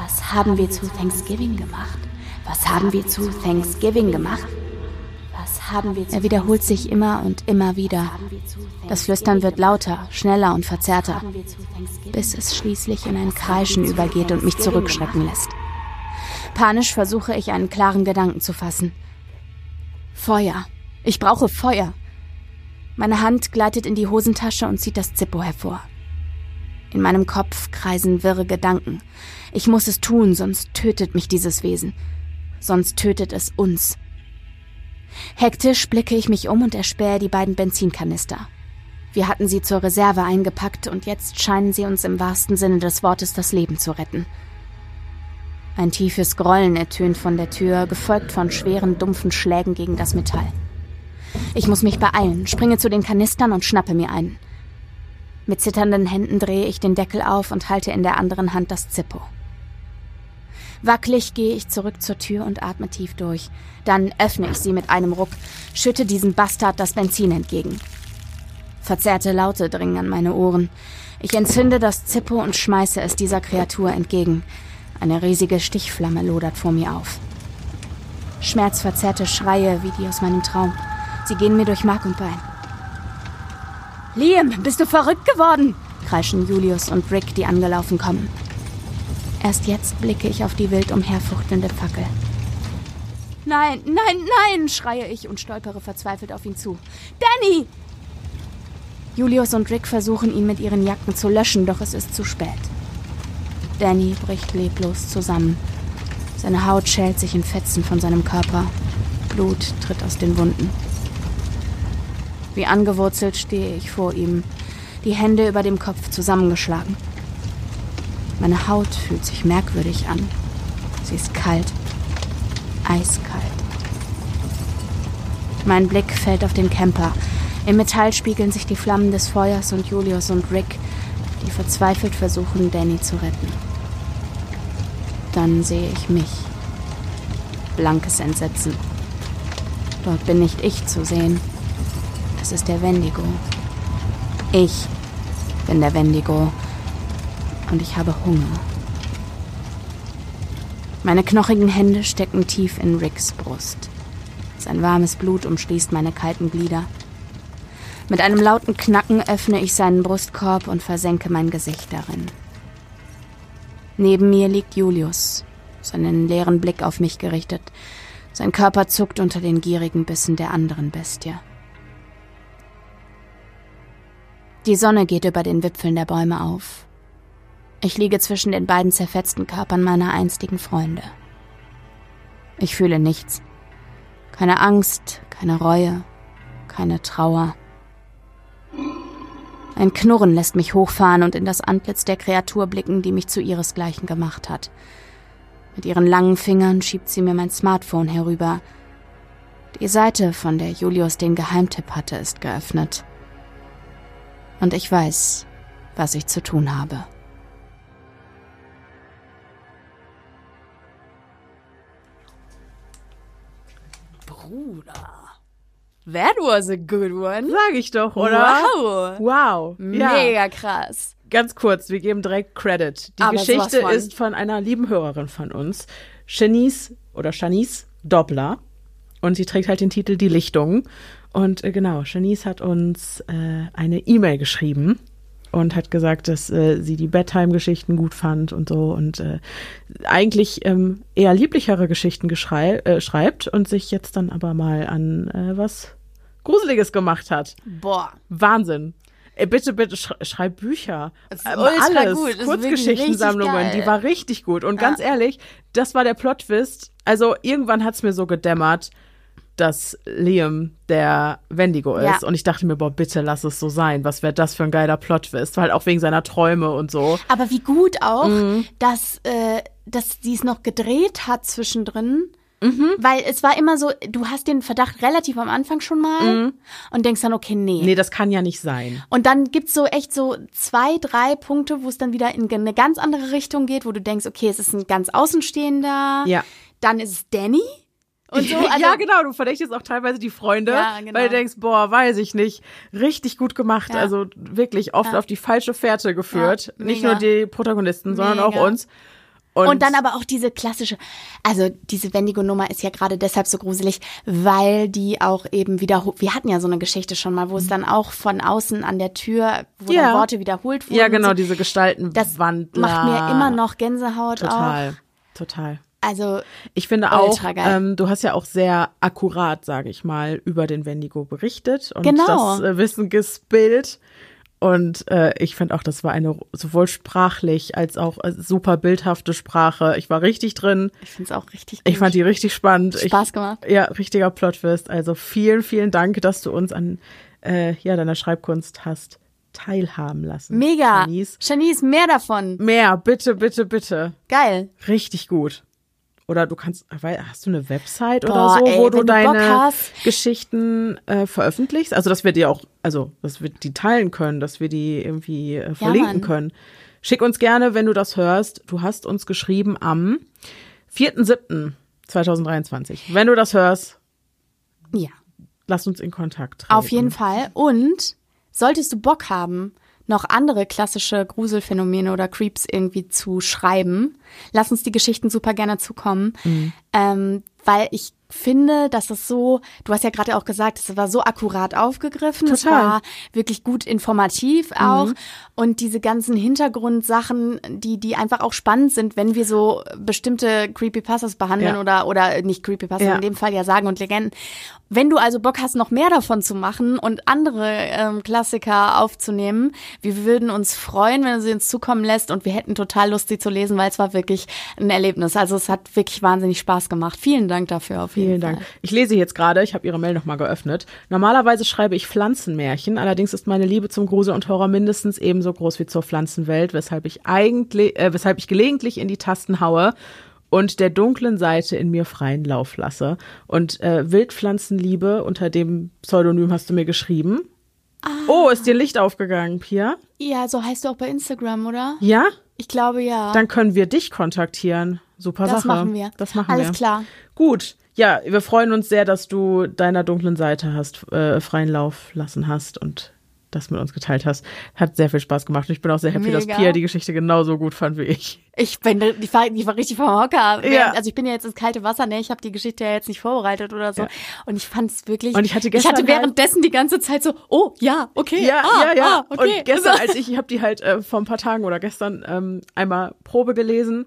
Was haben wir zu Thanksgiving gemacht? Was haben wir zu Thanksgiving gemacht? Was haben wir zu Er wiederholt sich immer und immer wieder. Das Flüstern wird lauter, schneller und verzerrter, bis es schließlich in ein Kreischen übergeht und mich zurückschrecken lässt. Panisch versuche ich einen klaren Gedanken zu fassen. Feuer. Ich brauche Feuer. Meine Hand gleitet in die Hosentasche und zieht das Zippo hervor. In meinem Kopf kreisen wirre Gedanken. Ich muss es tun, sonst tötet mich dieses Wesen sonst tötet es uns. Hektisch blicke ich mich um und erspähe die beiden Benzinkanister. Wir hatten sie zur Reserve eingepackt und jetzt scheinen sie uns im wahrsten Sinne des Wortes das Leben zu retten. Ein tiefes Grollen ertönt von der Tür, gefolgt von schweren, dumpfen Schlägen gegen das Metall. Ich muss mich beeilen, springe zu den Kanistern und schnappe mir einen. Mit zitternden Händen drehe ich den Deckel auf und halte in der anderen Hand das Zippo. Wackelig gehe ich zurück zur Tür und atme tief durch. Dann öffne ich sie mit einem Ruck, schütte diesem Bastard das Benzin entgegen. Verzerrte Laute dringen an meine Ohren. Ich entzünde das Zippo und schmeiße es dieser Kreatur entgegen. Eine riesige Stichflamme lodert vor mir auf. Schmerzverzerrte Schreie wie die aus meinem Traum. Sie gehen mir durch Mark und Bein. Liam, bist du verrückt geworden? kreischen Julius und Rick, die angelaufen kommen. Erst jetzt blicke ich auf die wild umherfuchtelnde Fackel. Nein, nein, nein, schreie ich und stolpere verzweifelt auf ihn zu. Danny! Julius und Rick versuchen ihn mit ihren Jacken zu löschen, doch es ist zu spät. Danny bricht leblos zusammen. Seine Haut schält sich in Fetzen von seinem Körper. Blut tritt aus den Wunden. Wie angewurzelt stehe ich vor ihm, die Hände über dem Kopf zusammengeschlagen. Meine Haut fühlt sich merkwürdig an. Sie ist kalt. Eiskalt. Mein Blick fällt auf den Camper. Im Metall spiegeln sich die Flammen des Feuers und Julius und Rick, die verzweifelt versuchen, Danny zu retten. Dann sehe ich mich. Blankes Entsetzen. Dort bin nicht ich zu sehen. Es ist der Wendigo. Ich bin der Wendigo und ich habe Hunger. Meine knochigen Hände stecken tief in Ricks Brust. Sein warmes Blut umschließt meine kalten Glieder. Mit einem lauten Knacken öffne ich seinen Brustkorb und versenke mein Gesicht darin. Neben mir liegt Julius, seinen leeren Blick auf mich gerichtet. Sein Körper zuckt unter den gierigen Bissen der anderen Bestie. Die Sonne geht über den Wipfeln der Bäume auf. Ich liege zwischen den beiden zerfetzten Körpern meiner einstigen Freunde. Ich fühle nichts. Keine Angst, keine Reue, keine Trauer. Ein Knurren lässt mich hochfahren und in das Antlitz der Kreatur blicken, die mich zu ihresgleichen gemacht hat. Mit ihren langen Fingern schiebt sie mir mein Smartphone herüber. Die Seite, von der Julius den Geheimtipp hatte, ist geöffnet. Und ich weiß, was ich zu tun habe. Bruder. That was a good one. Sag ich doch, oder? Wow. Wow. Ja. Mega krass. Ganz kurz, wir geben direkt Credit. Die Aber Geschichte ist von einer lieben Hörerin von uns, Shanice oder Shanice Doppler. Und sie trägt halt den Titel Die Lichtung. Und äh, genau, Shanice hat uns äh, eine E-Mail geschrieben und hat gesagt, dass äh, sie die Bedtime-Geschichten gut fand und so und äh, eigentlich ähm, eher lieblichere Geschichten äh, schreibt und sich jetzt dann aber mal an äh, was Gruseliges gemacht hat. Boah. Wahnsinn. Ey, bitte, bitte, sch schreib Bücher. Das ist Ähm, ultra Alles. gut. Das ist Kurzgeschichtensammlungen, die war richtig gut. Und ganz ehrlich, das war der Plot-Twist. Also irgendwann hat's mir so gedämmert, dass Liam der Wendigo ist. Ja. Und ich dachte mir, boah, bitte lass es so sein. Was wäre das für ein geiler Plot-Twist? Weil auch wegen seiner Träume und so. Aber wie gut auch, Mhm. dass, äh, dass sie es noch gedreht hat zwischendrin. Mhm. Weil es war immer so, du hast den Verdacht relativ am Anfang schon mal und denkst dann, okay, nee. Mhm. Nee, das kann ja nicht sein. Und dann gibt's so echt so zwei, drei Punkte, wo es dann wieder in eine ganz andere Richtung geht, wo du denkst, okay, es ist ein ganz Außenstehender. Ja. Dann ist es Danny. Und so, also, ja, genau, du verdächtest auch teilweise die Freunde, Ja, genau. weil du denkst, boah, weiß ich nicht, richtig gut gemacht, Ja. also wirklich oft Ja. auf die falsche Fährte geführt, nicht mega. nur die Protagonisten, sondern auch Mega. uns. Und dann aber auch diese klassische, also diese Wendigo-Nummer ist ja gerade deshalb so gruselig, weil die auch eben wiederholt, wir hatten ja so eine Geschichte schon mal, wo es dann auch von außen an der Tür, wo Mhm. Ja. dann Worte wiederholt wurden. ja, genau, und so. diese Gestalten Das macht mir immer noch Gänsehaut total, auch. total. Also, Ich finde auch, ähm, du hast ja auch sehr akkurat, sage ich mal, über den Wendigo berichtet und Genau. das äh, Wissen gespillt. Und äh, ich finde auch, das war eine sowohl sprachlich als auch äh, super bildhafte Sprache. Ich war richtig drin. ich finde es auch richtig gut. Ich fand die richtig spannend. Spaß ich, gemacht. Ja, richtiger Plotwist. Also vielen, vielen Dank, dass du uns an äh, ja, deiner Schreibkunst hast teilhaben lassen. Mega. Janice, mehr davon. Mehr, bitte, bitte, bitte. Geil. Richtig gut. Oder du kannst, weil- hast du eine Website Boah, oder so, ey, wo du du deine hast. Geschichten äh, veröffentlichst? Also, dass wir die auch, also, dass wir die teilen können, dass wir die irgendwie äh, verlinken Mann. können. Schick uns gerne, wenn du das hörst. Du hast uns geschrieben am 4.7.2023. Wenn du das hörst, Ja. lass uns in Kontakt treten. Auf jeden Fall. Und solltest du Bock haben, noch andere klassische Gruselphänomene oder Creeps irgendwie zu schreiben, lass uns die Geschichten super gerne zukommen. Mhm. Ähm, weil ich finde, dass es so, du hast ja gerade auch gesagt, es war so akkurat aufgegriffen, es Total. Mhm. war wirklich gut informativ auch und diese ganzen Hintergrundsachen, die die einfach auch spannend sind, wenn wir so bestimmte Creepypastas behandeln Ja. oder oder nicht Creepypastas, Ja. in dem Fall ja Sagen und Legenden. Wenn du also Bock hast, noch mehr davon zu machen und andere ähm, Klassiker aufzunehmen, wir würden uns freuen, wenn du sie uns zukommen lässt und wir hätten total Lust, sie zu lesen, weil es war wirklich ein Erlebnis. Also es hat wirklich wahnsinnig Spaß gemacht. Vielen Dank dafür auf jeden Vielen Fall. Dank. Ich lese jetzt gerade, ich habe Ihre Mail nochmal geöffnet. Normalerweise schreibe ich Pflanzenmärchen, allerdings ist meine Liebe zum Grusel und Horror mindestens ebenso groß wie zur Pflanzenwelt, weshalb ich eigentlich, äh, weshalb ich gelegentlich in die Tasten haue und der dunklen Seite in mir freien Lauf lasse. Und äh, Wildpflanzenliebe unter dem Pseudonym hast du mir geschrieben. Ah. Oh, ist dir Licht aufgegangen, Pia? Ja, so heißt du auch bei Instagram, oder? Ja? Ich glaube ja. Dann können wir dich kontaktieren. Super das Sache. machen wir. Das machen Alles wir. klar. Gut. Ja, wir freuen uns sehr, dass du deiner dunklen Seite hast, äh, freien Lauf lassen hast und das mit uns geteilt hast. Hat sehr viel Spaß gemacht. Und ich bin auch sehr happy, dass Mega. Pia die Geschichte genauso gut fand wie ich. Ich bin, ich war, ich war richtig vom Hocker. Ja. Also ich bin ja jetzt ins kalte Wasser, ne? Ich habe die Geschichte ja jetzt nicht vorbereitet oder so. Ja. Und ich fand es wirklich. Und ich hatte ich gestern hatte halt- währenddessen die ganze Zeit so, oh ja, okay. Ja, ah, ja, ja. Ah, okay. Und gestern, als ich, ich habe die halt äh, vor ein paar Tagen oder gestern ähm, einmal Probe gelesen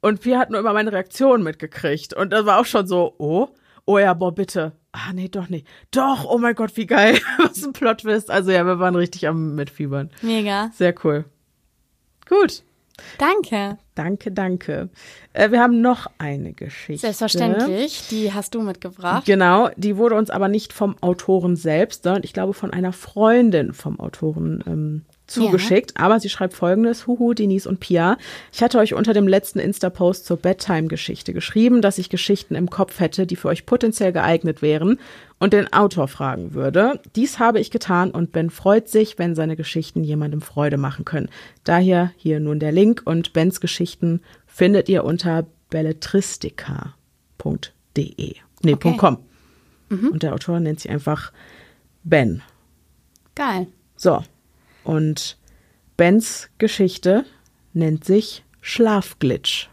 und Pia hat nur immer meine Reaktion mitgekriegt. Und das war auch schon so, oh, oh ja, boah, bitte. Ah, nee, doch nicht. Doch, oh mein Gott, wie geil. Was ein Plot-Twist. Also ja, wir waren richtig am Mitfiebern. Mega. Sehr cool. Gut. Danke. Danke, danke. Äh, wir haben noch eine Geschichte. Selbstverständlich. Die hast du mitgebracht. Genau, die wurde uns aber nicht vom Autoren selbst, sondern ich glaube von einer Freundin vom Autoren ähm, zugeschickt. Ja. Aber sie schreibt folgendes: Huhu, Denise und Pia. Ich hatte euch unter dem letzten Insta-Post zur Bedtime-Geschichte geschrieben, dass ich Geschichten im Kopf hätte, die für euch potenziell geeignet wären und den Autor fragen würde. Dies habe ich getan und Ben freut sich, wenn seine Geschichten jemandem Freude machen können. Daher hier nun der Link und Bens Geschichten findet ihr unter belletristica.de. Nee, okay. .com. Mhm. Und der Autor nennt sich einfach Ben. Geil. So, und Bens Geschichte nennt sich Schlafglitch.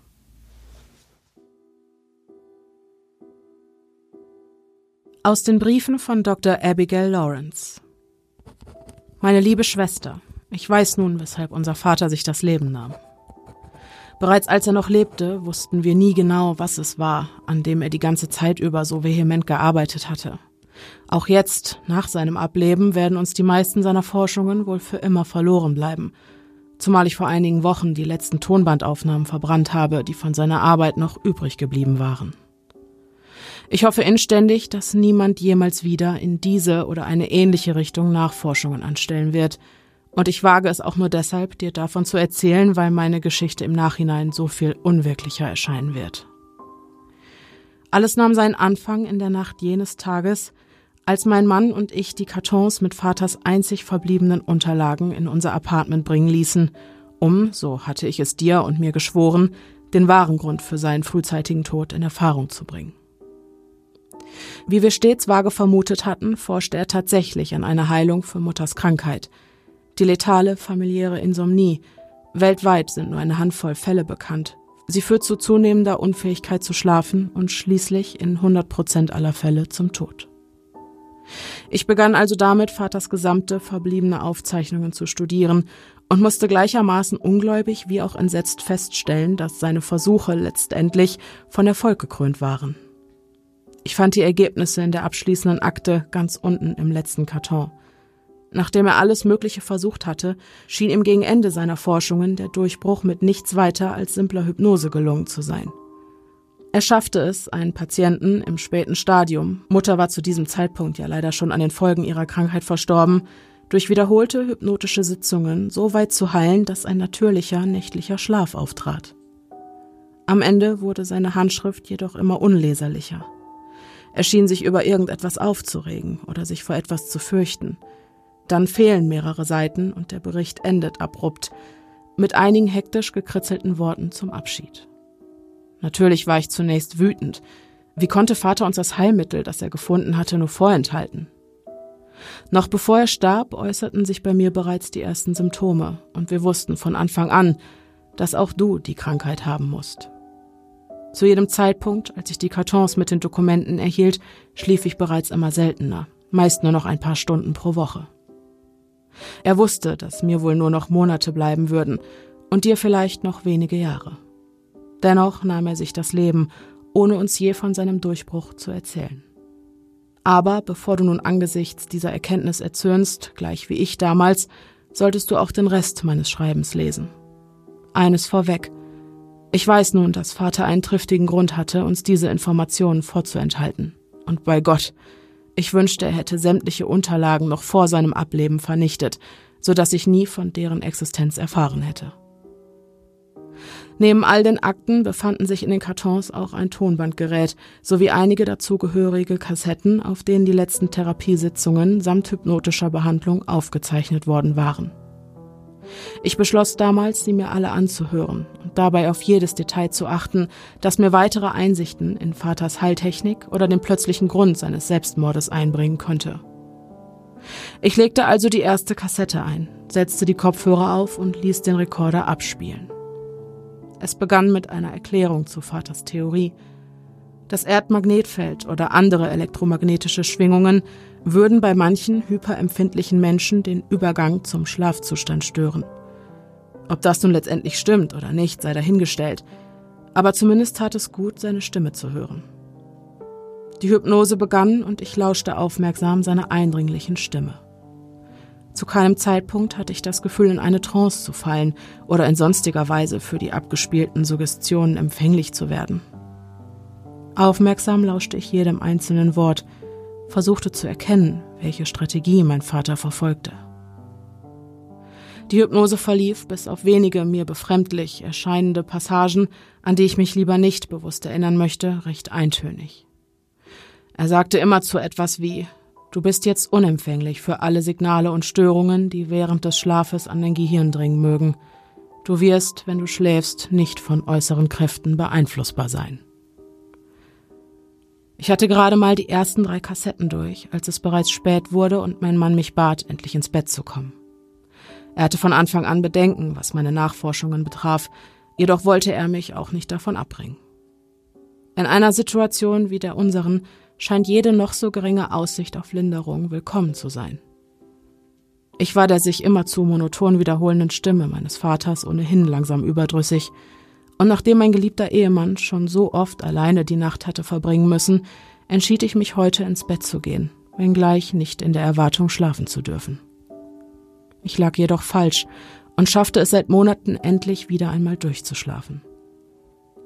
Aus den Briefen von Dr. Abigail Lawrence. Meine liebe Schwester, ich weiß nun, weshalb unser Vater sich das Leben nahm. Bereits als er noch lebte, wussten wir nie genau, was es war, an dem er die ganze Zeit über so vehement gearbeitet hatte. Auch jetzt, nach seinem Ableben, werden uns die meisten seiner Forschungen wohl für immer verloren bleiben, zumal ich vor einigen Wochen die letzten Tonbandaufnahmen verbrannt habe, die von seiner Arbeit noch übrig geblieben waren. Ich hoffe inständig, dass niemand jemals wieder in diese oder eine ähnliche Richtung Nachforschungen anstellen wird, und ich wage es auch nur deshalb, dir davon zu erzählen, weil meine Geschichte im Nachhinein so viel unwirklicher erscheinen wird. Alles nahm seinen Anfang in der Nacht jenes Tages, als mein Mann und ich die Kartons mit Vaters einzig verbliebenen Unterlagen in unser Apartment bringen ließen, um, so hatte ich es dir und mir geschworen, den wahren Grund für seinen frühzeitigen Tod in Erfahrung zu bringen. Wie wir stets vage vermutet hatten, forschte er tatsächlich an einer Heilung für Mutters Krankheit, die letale familiäre Insomnie. Weltweit sind nur eine Handvoll Fälle bekannt. Sie führt zu zunehmender Unfähigkeit zu schlafen und schließlich in 100 Prozent aller Fälle zum Tod. Ich begann also damit, Vaters gesamte verbliebene Aufzeichnungen zu studieren und musste gleichermaßen ungläubig wie auch entsetzt feststellen, dass seine Versuche letztendlich von Erfolg gekrönt waren. Ich fand die Ergebnisse in der abschließenden Akte ganz unten im letzten Karton. Nachdem er alles Mögliche versucht hatte, schien ihm gegen Ende seiner Forschungen der Durchbruch mit nichts weiter als simpler Hypnose gelungen zu sein. Er schaffte es, einen Patienten im späten Stadium, Mutter war zu diesem Zeitpunkt ja leider schon an den Folgen ihrer Krankheit verstorben, durch wiederholte hypnotische Sitzungen so weit zu heilen, dass ein natürlicher nächtlicher Schlaf auftrat. Am Ende wurde seine Handschrift jedoch immer unleserlicher. Er schien sich über irgendetwas aufzuregen oder sich vor etwas zu fürchten. Dann fehlen mehrere Seiten und der Bericht endet abrupt mit einigen hektisch gekritzelten Worten zum Abschied. Natürlich war ich zunächst wütend. Wie konnte Vater uns das Heilmittel, das er gefunden hatte, nur vorenthalten? Noch bevor er starb, äußerten sich bei mir bereits die ersten Symptome, und wir wussten von Anfang an, dass auch du die Krankheit haben musst. Zu jedem Zeitpunkt, als ich die Kartons mit den Dokumenten erhielt, schlief ich bereits immer seltener, meist nur noch ein paar Stunden pro Woche. Er wusste, dass mir wohl nur noch Monate bleiben würden und dir vielleicht noch wenige Jahre. Dennoch nahm er sich das Leben, ohne uns je von seinem Durchbruch zu erzählen. Aber bevor du nun angesichts dieser Erkenntnis erzürnst, gleich wie ich damals, solltest du auch den Rest meines Schreibens lesen. Eines vorweg. Ich weiß nun, dass Vater einen triftigen Grund hatte, uns diese Informationen vorzuenthalten. Und bei Gott, ich wünschte, er hätte sämtliche Unterlagen noch vor seinem Ableben vernichtet, so dass ich nie von deren Existenz erfahren hätte. Neben all den Akten befanden sich in den Kartons auch ein Tonbandgerät sowie einige dazugehörige Kassetten, auf denen die letzten Therapiesitzungen samt hypnotischer Behandlung aufgezeichnet worden waren. Ich beschloss damals, sie mir alle anzuhören und dabei auf jedes Detail zu achten, das mir weitere Einsichten in Vaters Heiltechnik oder den plötzlichen Grund seines Selbstmordes einbringen könnte. Ich legte also die erste Kassette ein, setzte die Kopfhörer auf und ließ den Rekorder abspielen. Es begann mit einer Erklärung zu Vaters Theorie. Das Erdmagnetfeld oder andere elektromagnetische Schwingungen würden bei manchen hyperempfindlichen Menschen den Übergang zum Schlafzustand stören. Ob das nun letztendlich stimmt oder nicht, sei dahingestellt, aber zumindest tat es gut, seine Stimme zu hören. Die Hypnose begann und ich lauschte aufmerksam seiner eindringlichen Stimme. Zu keinem Zeitpunkt hatte ich das Gefühl, in eine Trance zu fallen oder in sonstiger Weise für die abgespielten Suggestionen empfänglich zu werden. Aufmerksam lauschte ich jedem einzelnen Wort, versuchte zu erkennen, welche Strategie mein Vater verfolgte. Die Hypnose verlief bis auf wenige mir befremdlich erscheinende Passagen, an die ich mich lieber nicht bewusst erinnern möchte, recht eintönig. Er sagte immer zu etwas wie Du bist jetzt unempfänglich für alle Signale und Störungen, die während des Schlafes an dein Gehirn dringen mögen. Du wirst, wenn du schläfst, nicht von äußeren Kräften beeinflussbar sein. Ich hatte gerade mal die ersten drei Kassetten durch, als es bereits spät wurde und mein Mann mich bat, endlich ins Bett zu kommen. Er hatte von Anfang an Bedenken, was meine Nachforschungen betraf, jedoch wollte er mich auch nicht davon abbringen. In einer Situation wie der unseren scheint jede noch so geringe Aussicht auf Linderung willkommen zu sein. Ich war der sich immerzu monoton wiederholenden Stimme meines Vaters ohnehin langsam überdrüssig, und nachdem mein geliebter Ehemann schon so oft alleine die Nacht hatte verbringen müssen, entschied ich mich heute ins Bett zu gehen, wenngleich nicht in der Erwartung schlafen zu dürfen. Ich lag jedoch falsch und schaffte es seit Monaten endlich wieder einmal durchzuschlafen.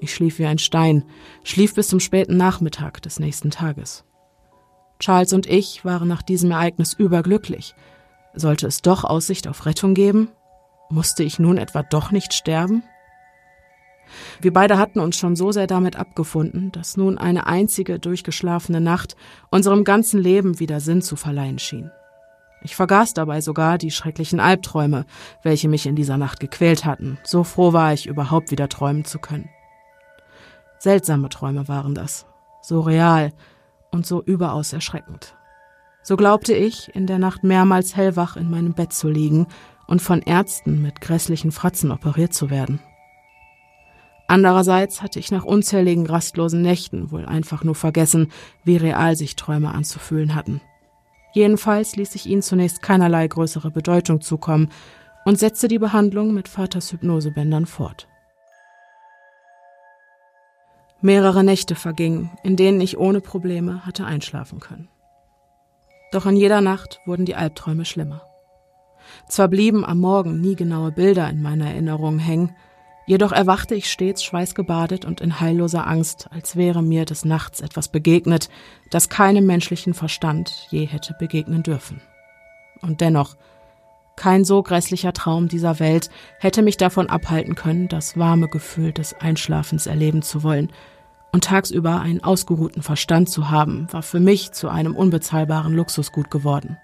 Ich schlief wie ein Stein, schlief bis zum späten Nachmittag des nächsten Tages. Charles und ich waren nach diesem Ereignis überglücklich. Sollte es doch Aussicht auf Rettung geben? Musste ich nun etwa doch nicht sterben? Wir beide hatten uns schon so sehr damit abgefunden, dass nun eine einzige durchgeschlafene Nacht unserem ganzen Leben wieder Sinn zu verleihen schien. Ich vergaß dabei sogar die schrecklichen Albträume, welche mich in dieser Nacht gequält hatten. So froh war ich, überhaupt wieder träumen zu können. Seltsame Träume waren das, so real und so überaus erschreckend. So glaubte ich, in der Nacht mehrmals hellwach in meinem Bett zu liegen und von Ärzten mit grässlichen Fratzen operiert zu werden. Andererseits hatte ich nach unzähligen rastlosen Nächten wohl einfach nur vergessen, wie real sich Träume anzufühlen hatten. Jedenfalls ließ ich ihnen zunächst keinerlei größere Bedeutung zukommen und setzte die Behandlung mit Vaters Hypnosebändern fort. Mehrere Nächte vergingen, in denen ich ohne Probleme hatte einschlafen können. Doch in jeder Nacht wurden die Albträume schlimmer. Zwar blieben am Morgen nie genaue Bilder in meiner Erinnerung hängen, jedoch erwachte ich stets schweißgebadet und in heilloser Angst, als wäre mir des Nachts etwas begegnet, das keinem menschlichen Verstand je hätte begegnen dürfen. Und dennoch, kein so grässlicher Traum dieser Welt hätte mich davon abhalten können, das warme Gefühl des Einschlafens erleben zu wollen. Und tagsüber einen ausgeruhten Verstand zu haben, war für mich zu einem unbezahlbaren Luxusgut geworden.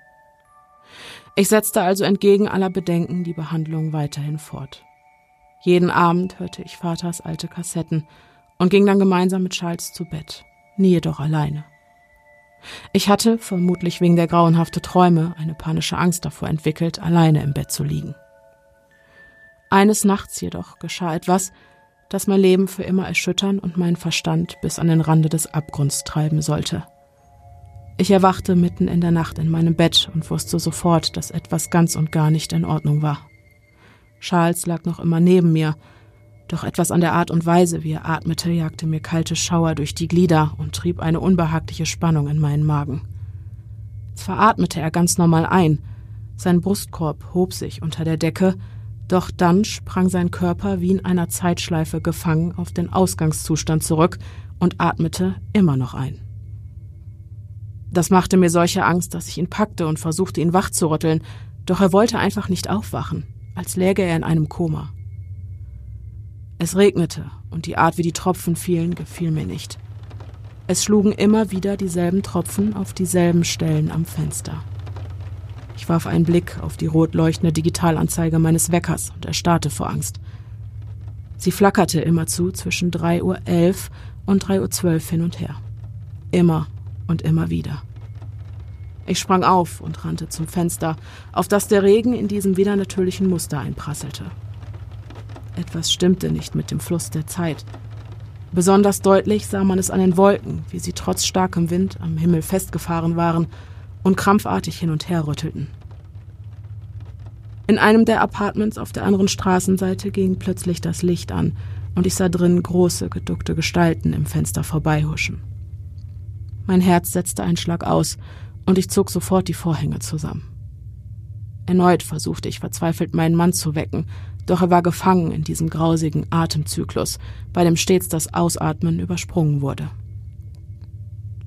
Ich setzte also entgegen aller Bedenken die Behandlung weiterhin fort. Jeden Abend hörte ich Vaters alte Kassetten und ging dann gemeinsam mit Charles zu Bett, nie jedoch alleine. Ich hatte, vermutlich wegen der grauenhaften Träume, eine panische Angst davor entwickelt, alleine im Bett zu liegen. Eines Nachts jedoch geschah etwas, das mein Leben für immer erschüttern und meinen Verstand bis an den Rande des Abgrunds treiben sollte. Ich erwachte mitten in der Nacht in meinem Bett und wusste sofort, dass etwas ganz und gar nicht in Ordnung war. Charles lag noch immer neben mir, doch etwas an der Art und Weise, wie er atmete, jagte mir kalte Schauer durch die Glieder und trieb eine unbehagliche Spannung in meinen Magen. Zwar atmete er ganz normal ein, sein Brustkorb hob sich unter der Decke, doch dann sprang sein Körper wie in einer Zeitschleife gefangen auf den Ausgangszustand zurück und atmete immer noch ein. Das machte mir solche Angst, dass ich ihn packte und versuchte, ihn wach doch er wollte einfach nicht aufwachen, als läge er in einem Koma. Es regnete, und die Art, wie die Tropfen fielen, gefiel mir nicht. Es schlugen immer wieder dieselben Tropfen auf dieselben Stellen am Fenster. Ich warf einen Blick auf die rot leuchtende Digitalanzeige meines Weckers und erstarrte vor Angst. Sie flackerte immerzu zwischen 3.11 Uhr und 3.12 Uhr hin und her. Immer und immer wieder. Ich sprang auf und rannte zum Fenster, auf das der Regen in diesem widernatürlichen Muster einprasselte. Etwas stimmte nicht mit dem Fluss der Zeit. Besonders deutlich sah man es an den Wolken, wie sie trotz starkem Wind am Himmel festgefahren waren und krampfartig hin und her rüttelten. In einem der Apartments auf der anderen Straßenseite ging plötzlich das Licht an und ich sah drin große, geduckte Gestalten im Fenster vorbeihuschen. Mein Herz setzte einen Schlag aus und ich zog sofort die Vorhänge zusammen. Erneut versuchte ich verzweifelt meinen Mann zu wecken, doch er war gefangen in diesem grausigen Atemzyklus, bei dem stets das Ausatmen übersprungen wurde.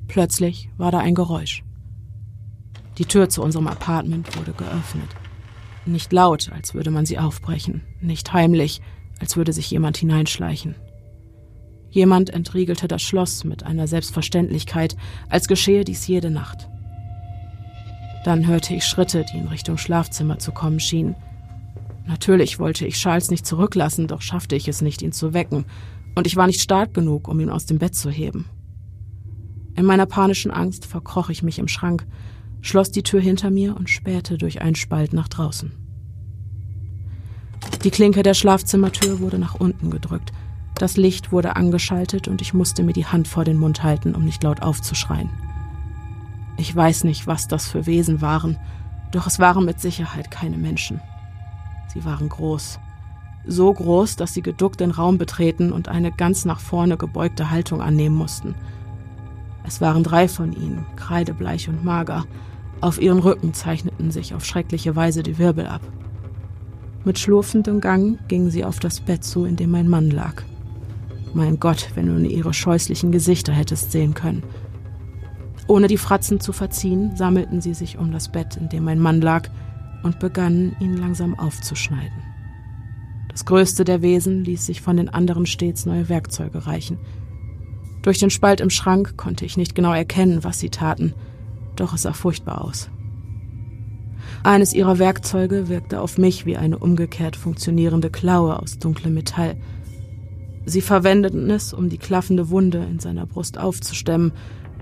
Plötzlich war da ein Geräusch. Die Tür zu unserem Apartment wurde geöffnet. Nicht laut, als würde man sie aufbrechen, nicht heimlich, als würde sich jemand hineinschleichen. Jemand entriegelte das Schloss mit einer Selbstverständlichkeit, als geschehe dies jede Nacht. Dann hörte ich Schritte, die in Richtung Schlafzimmer zu kommen schienen. Natürlich wollte ich Charles nicht zurücklassen, doch schaffte ich es nicht, ihn zu wecken, und ich war nicht stark genug, um ihn aus dem Bett zu heben. In meiner panischen Angst verkroch ich mich im Schrank, schloss die Tür hinter mir und spähte durch einen Spalt nach draußen. Die Klinke der Schlafzimmertür wurde nach unten gedrückt, das Licht wurde angeschaltet und ich musste mir die Hand vor den Mund halten, um nicht laut aufzuschreien. Ich weiß nicht, was das für Wesen waren, doch es waren mit Sicherheit keine Menschen. Sie waren groß. So groß, dass sie geduckt den Raum betreten und eine ganz nach vorne gebeugte Haltung annehmen mussten. Es waren drei von ihnen, kreidebleich und mager. Auf ihren Rücken zeichneten sich auf schreckliche Weise die Wirbel ab. Mit schlurfendem Gang gingen sie auf das Bett zu, in dem mein Mann lag. Mein Gott, wenn du nur ihre scheußlichen Gesichter hättest sehen können. Ohne die Fratzen zu verziehen, sammelten sie sich um das Bett, in dem mein Mann lag, und begannen, ihn langsam aufzuschneiden. Das größte der Wesen ließ sich von den anderen stets neue Werkzeuge reichen. Durch den Spalt im Schrank konnte ich nicht genau erkennen, was sie taten, doch es sah furchtbar aus. Eines ihrer Werkzeuge wirkte auf mich wie eine umgekehrt funktionierende Klaue aus dunklem Metall. Sie verwendeten es, um die klaffende Wunde in seiner Brust aufzustemmen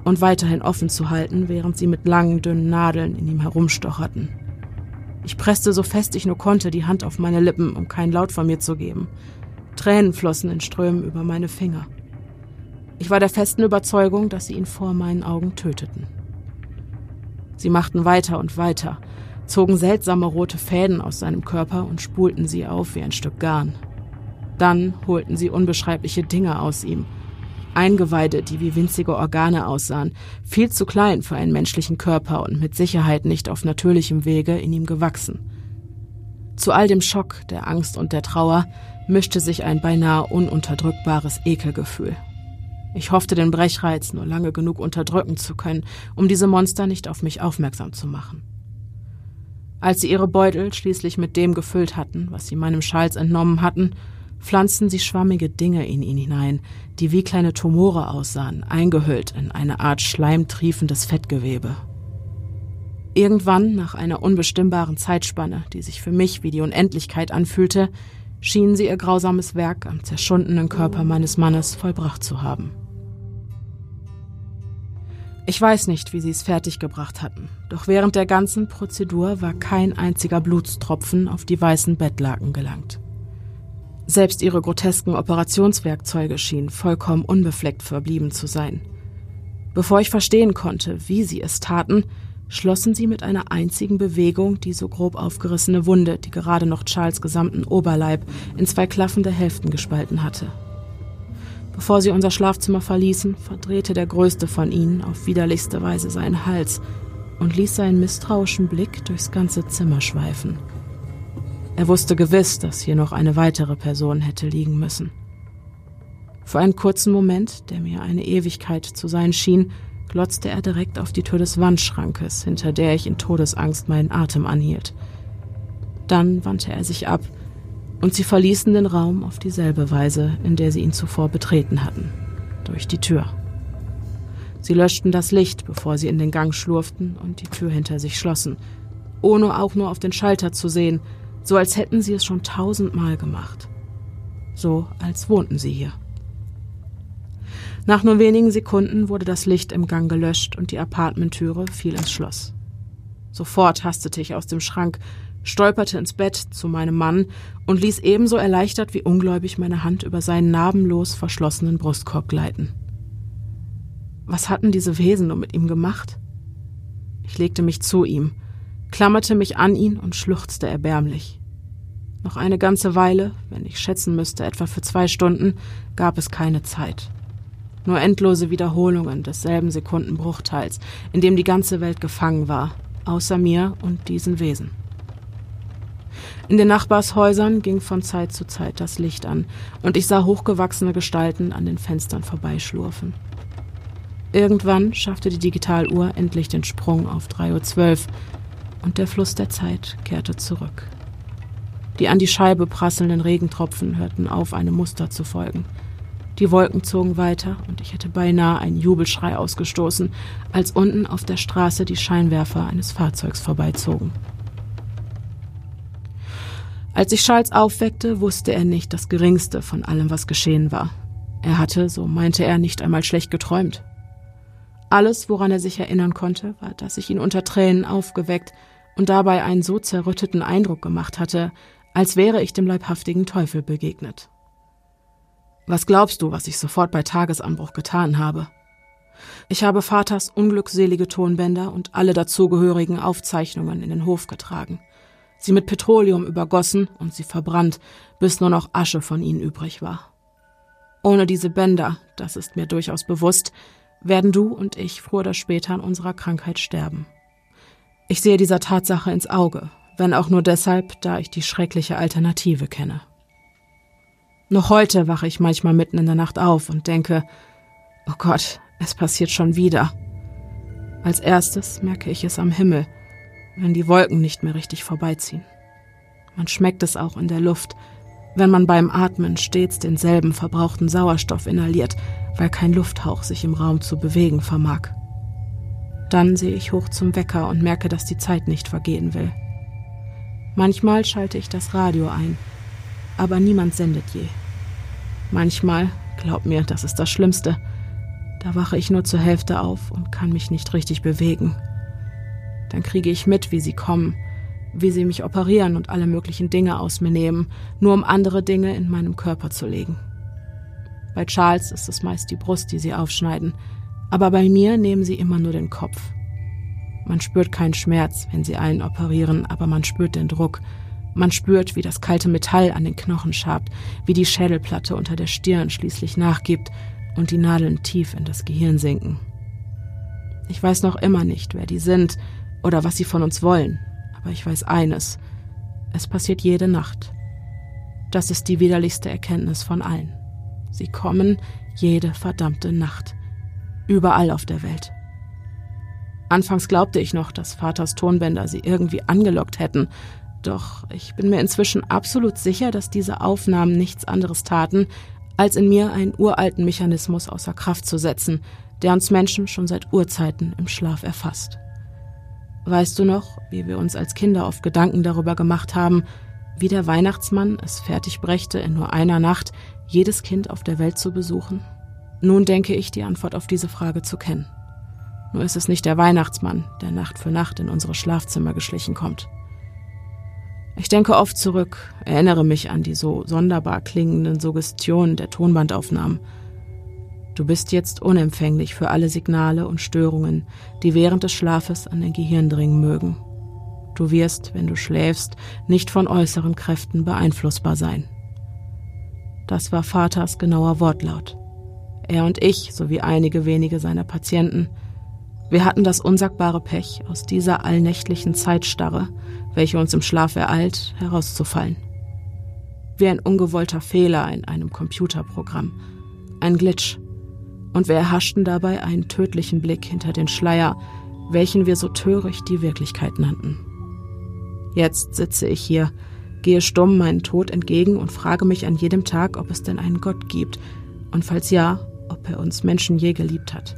und weiterhin offen zu halten, während sie mit langen, dünnen Nadeln in ihm herumstocherten. Ich presste so fest ich nur konnte die Hand auf meine Lippen, um keinen Laut von mir zu geben. Tränen flossen in Strömen über meine Finger. Ich war der festen Überzeugung, dass sie ihn vor meinen Augen töteten. Sie machten weiter und weiter, zogen seltsame rote Fäden aus seinem Körper und spulten sie auf wie ein Stück Garn. Dann holten sie unbeschreibliche Dinge aus ihm, Eingeweide, die wie winzige Organe aussahen, viel zu klein für einen menschlichen Körper und mit Sicherheit nicht auf natürlichem Wege in ihm gewachsen. Zu all dem Schock, der Angst und der Trauer mischte sich ein beinahe ununterdrückbares Ekelgefühl. Ich hoffte, den Brechreiz nur lange genug unterdrücken zu können, um diese Monster nicht auf mich aufmerksam zu machen. Als sie ihre Beutel schließlich mit dem gefüllt hatten, was sie meinem Schals entnommen hatten, pflanzten sie schwammige Dinge in ihn hinein, die wie kleine Tumore aussahen, eingehüllt in eine Art schleimtriefendes Fettgewebe. Irgendwann, nach einer unbestimmbaren Zeitspanne, die sich für mich wie die Unendlichkeit anfühlte, schienen sie ihr grausames Werk am zerschundenen Körper meines Mannes vollbracht zu haben. Ich weiß nicht, wie sie es fertiggebracht hatten, doch während der ganzen Prozedur war kein einziger Blutstropfen auf die weißen Bettlaken gelangt. Selbst ihre grotesken Operationswerkzeuge schienen vollkommen unbefleckt verblieben zu sein. Bevor ich verstehen konnte, wie sie es taten, schlossen sie mit einer einzigen Bewegung die so grob aufgerissene Wunde, die gerade noch Charles gesamten Oberleib in zwei klaffende Hälften gespalten hatte. Bevor sie unser Schlafzimmer verließen, verdrehte der größte von ihnen auf widerlichste Weise seinen Hals und ließ seinen misstrauischen Blick durchs ganze Zimmer schweifen. Er wusste gewiss, dass hier noch eine weitere Person hätte liegen müssen. Für einen kurzen Moment, der mir eine Ewigkeit zu sein schien, glotzte er direkt auf die Tür des Wandschrankes, hinter der ich in Todesangst meinen Atem anhielt. Dann wandte er sich ab, und sie verließen den Raum auf dieselbe Weise, in der sie ihn zuvor betreten hatten, durch die Tür. Sie löschten das Licht, bevor sie in den Gang schlurften und die Tür hinter sich schlossen, ohne auch nur auf den Schalter zu sehen, so als hätten sie es schon tausendmal gemacht. So als wohnten sie hier. Nach nur wenigen Sekunden wurde das Licht im Gang gelöscht und die Apartmenttüre fiel ins Schloss. Sofort hastete ich aus dem Schrank, stolperte ins Bett zu meinem Mann und ließ ebenso erleichtert wie ungläubig meine Hand über seinen narbenlos verschlossenen Brustkorb gleiten. Was hatten diese Wesen nur mit ihm gemacht? Ich legte mich zu ihm, klammerte mich an ihn und schluchzte erbärmlich. Noch eine ganze Weile, wenn ich schätzen müsste, etwa für zwei Stunden, gab es keine Zeit. Nur endlose Wiederholungen desselben Sekundenbruchteils, in dem die ganze Welt gefangen war, außer mir und diesen Wesen. In den Nachbarshäusern ging von Zeit zu Zeit das Licht an, und ich sah hochgewachsene Gestalten an den Fenstern vorbeischlurfen. Irgendwann schaffte die Digitaluhr endlich den Sprung auf 3.12 Uhr und der Fluss der Zeit kehrte zurück. Die an die Scheibe prasselnden Regentropfen hörten auf, einem Muster zu folgen. Die Wolken zogen weiter und ich hätte beinahe einen Jubelschrei ausgestoßen, als unten auf der Straße die Scheinwerfer eines Fahrzeugs vorbeizogen. Als ich Charles aufweckte, wusste er nicht das Geringste von allem, was geschehen war. Er hatte, so meinte er, nicht einmal schlecht geträumt. Alles, woran er sich erinnern konnte, war, dass ich ihn unter Tränen aufgeweckt und dabei einen so zerrütteten Eindruck gemacht hatte, als wäre ich dem leibhaftigen Teufel begegnet. Was glaubst du, was ich sofort bei Tagesanbruch getan habe? Ich habe Vaters unglückselige Tonbänder und alle dazugehörigen Aufzeichnungen in den Hof getragen – sie mit Petroleum übergossen und sie verbrannt, bis nur noch Asche von ihnen übrig war. Ohne diese Bänder, das ist mir durchaus bewusst, werden du und ich früher oder später an unserer Krankheit sterben. Ich sehe dieser Tatsache ins Auge, wenn auch nur deshalb, da ich die schreckliche Alternative kenne. Noch heute wache ich manchmal mitten in der Nacht auf und denke, oh Gott, es passiert schon wieder. Als erstes merke ich es am Himmel, wenn die Wolken nicht mehr richtig vorbeiziehen. Man schmeckt es auch in der Luft, wenn man beim Atmen stets denselben verbrauchten Sauerstoff inhaliert, weil kein Lufthauch sich im Raum zu bewegen vermag. Dann sehe ich hoch zum Wecker und merke, dass die Zeit nicht vergehen will. Manchmal schalte ich das Radio ein, aber niemand sendet je. Manchmal, glaub mir, das ist das Schlimmste, da wache ich nur zur Hälfte auf und kann mich nicht richtig bewegen. Dann kriege ich mit, wie sie kommen, wie sie mich operieren und alle möglichen Dinge aus mir nehmen, nur um andere Dinge in meinem Körper zu legen. Bei Charles ist es meist die Brust, die sie aufschneiden, aber bei mir nehmen sie immer nur den Kopf. Man spürt keinen Schmerz, wenn sie einen operieren, aber man spürt den Druck. Man spürt, wie das kalte Metall an den Knochen schabt, wie die Schädelplatte unter der Stirn schließlich nachgibt und die Nadeln tief in das Gehirn sinken. Ich weiß noch immer nicht, wer die sind oder was sie von uns wollen. Aber ich weiß eines. Es passiert jede Nacht. Das ist die widerlichste Erkenntnis von allen. Sie kommen jede verdammte Nacht. Überall auf der Welt. Anfangs glaubte ich noch, dass Vaters Tonbänder sie irgendwie angelockt hätten, doch ich bin mir inzwischen absolut sicher, dass diese Aufnahmen nichts anderes taten, als in mir einen uralten Mechanismus außer Kraft zu setzen, der uns Menschen schon seit Urzeiten im Schlaf erfasst. Weißt du noch, wie wir uns als Kinder oft Gedanken darüber gemacht haben, wie der Weihnachtsmann es fertig brächte, in nur einer Nacht jedes Kind auf der Welt zu besuchen? Nun denke ich, die Antwort auf diese Frage zu kennen. Nur ist es nicht der Weihnachtsmann, der Nacht für Nacht in unsere Schlafzimmer geschlichen kommt. Ich denke oft zurück, erinnere mich an die so sonderbar klingenden Suggestionen der Tonbandaufnahmen Du bist jetzt unempfänglich für alle Signale und Störungen, die während des Schlafes an dein Gehirn dringen mögen. Du wirst, wenn du schläfst, nicht von äußeren Kräften beeinflussbar sein. Das war Vaters genauer Wortlaut. Er und ich, sowie einige wenige seiner Patienten, wir hatten das unsagbare Pech, aus dieser allnächtlichen Zeitstarre, welche uns im Schlaf ereilt, herauszufallen. Wie ein ungewollter Fehler in einem Computerprogramm, ein Glitch, und wir erhaschten dabei einen tödlichen Blick hinter den Schleier, welchen wir so töricht die Wirklichkeit nannten. Jetzt sitze ich hier, gehe stumm meinen Tod entgegen und frage mich an jedem Tag, ob es denn einen Gott gibt, und falls ja, ob er uns Menschen je geliebt hat.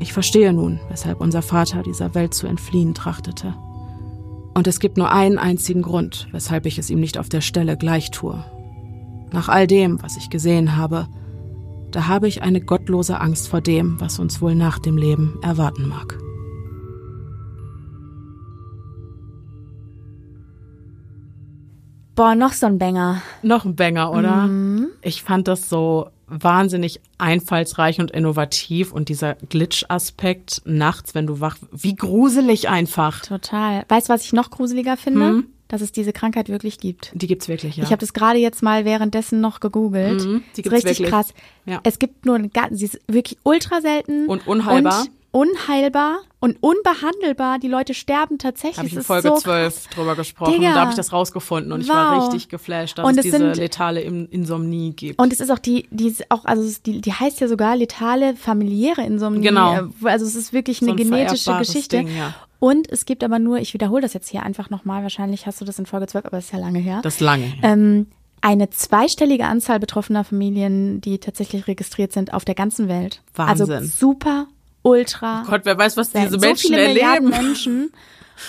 Ich verstehe nun, weshalb unser Vater dieser Welt zu entfliehen trachtete. Und es gibt nur einen einzigen Grund, weshalb ich es ihm nicht auf der Stelle gleich tue. Nach all dem, was ich gesehen habe, da habe ich eine gottlose Angst vor dem, was uns wohl nach dem Leben erwarten mag. Boah, noch so ein Banger. Noch ein Banger, oder? Mhm. Ich fand das so wahnsinnig einfallsreich und innovativ und dieser Glitch-Aspekt nachts, wenn du wach, wie gruselig einfach. Total. Weißt du, was ich noch gruseliger finde? Mhm dass es diese Krankheit wirklich gibt. Die gibt's wirklich, ja. Ich habe das gerade jetzt mal währenddessen noch gegoogelt. Mhm, die gibt's richtig wirklich. krass. Ja. Es gibt nur eine, ga- sie ist wirklich ultra selten Und unheilbar. und unheilbar und unbehandelbar. Die Leute sterben tatsächlich. habe ich Es in ist Folge so 12 drüber gesprochen. Digga. Da habe ich das rausgefunden und ich war Wow. richtig geflasht, dass Und es es diese sind- letale In Insomnie gibt. Und es ist auch die, die ist auch, also es ist die, die heißt ja sogar letale familiäre Insomnie. Genau. Äh, Also es ist wirklich So eine ein genetische Geschichte. Ding, ja. Und es gibt aber nur, ich wiederhole das jetzt hier einfach nochmal, wahrscheinlich hast du das in Folge 12, aber das ist ja lange her. das lange. her. ähm, eine zweistellige Anzahl betroffener Familien, die tatsächlich registriert sind auf der ganzen Welt. Wahnsinn. Also super, ultra. Gott, wer weiß, was diese so Menschen viele Milliarden erleben. Menschen.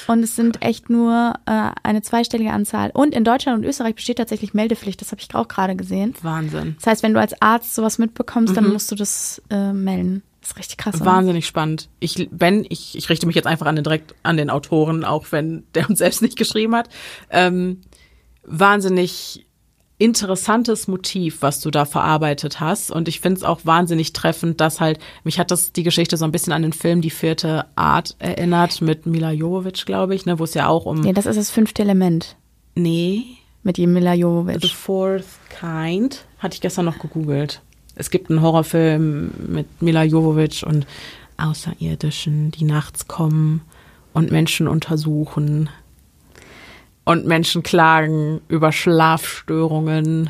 Und es sind echt nur äh, eine zweistellige Anzahl. Und in Deutschland und Österreich besteht tatsächlich Meldepflicht. Das habe ich auch gerade gesehen. Wahnsinn. Das heißt, wenn du als Arzt sowas mitbekommst, Mhm. dann musst du das äh, melden. Das ist richtig krass. oder? Wahnsinnig spannend. Ich, wenn, ich, ich richte mich jetzt einfach an den, direkt an den Autoren, auch wenn der uns selbst nicht geschrieben hat. Ähm, wahnsinnig interessantes Motiv, was du da verarbeitet hast. Und ich finde es auch wahnsinnig treffend, dass halt, mich hat das die Geschichte so ein bisschen an den Film Die vierte Art erinnert, mit Mila Jovovich, glaube ich, ne, wo es ja auch um. Nee, das ist das fünfte Element Nee, mit Mila The Jovovich. Fourth Kind hatte ich gestern noch gegoogelt. Es gibt einen Horrorfilm mit Mila Jovovich und Außerirdischen, die nachts kommen und Menschen untersuchen und Menschen klagen über Schlafstörungen.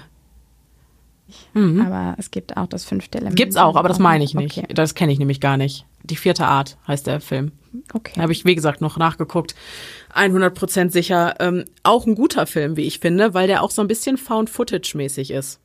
Aber es gibt auch das fünfte Element. Mhm. Gibt's auch, aber das meine ich nicht. Okay. Das kenne ich nämlich gar nicht. Die vierte Art heißt der Film. okay. Habe ich, wie gesagt, noch nachgeguckt. 100% sicher. Ähm, auch ein guter Film, wie ich finde, weil der auch so ein bisschen Found-Footage-mäßig ist.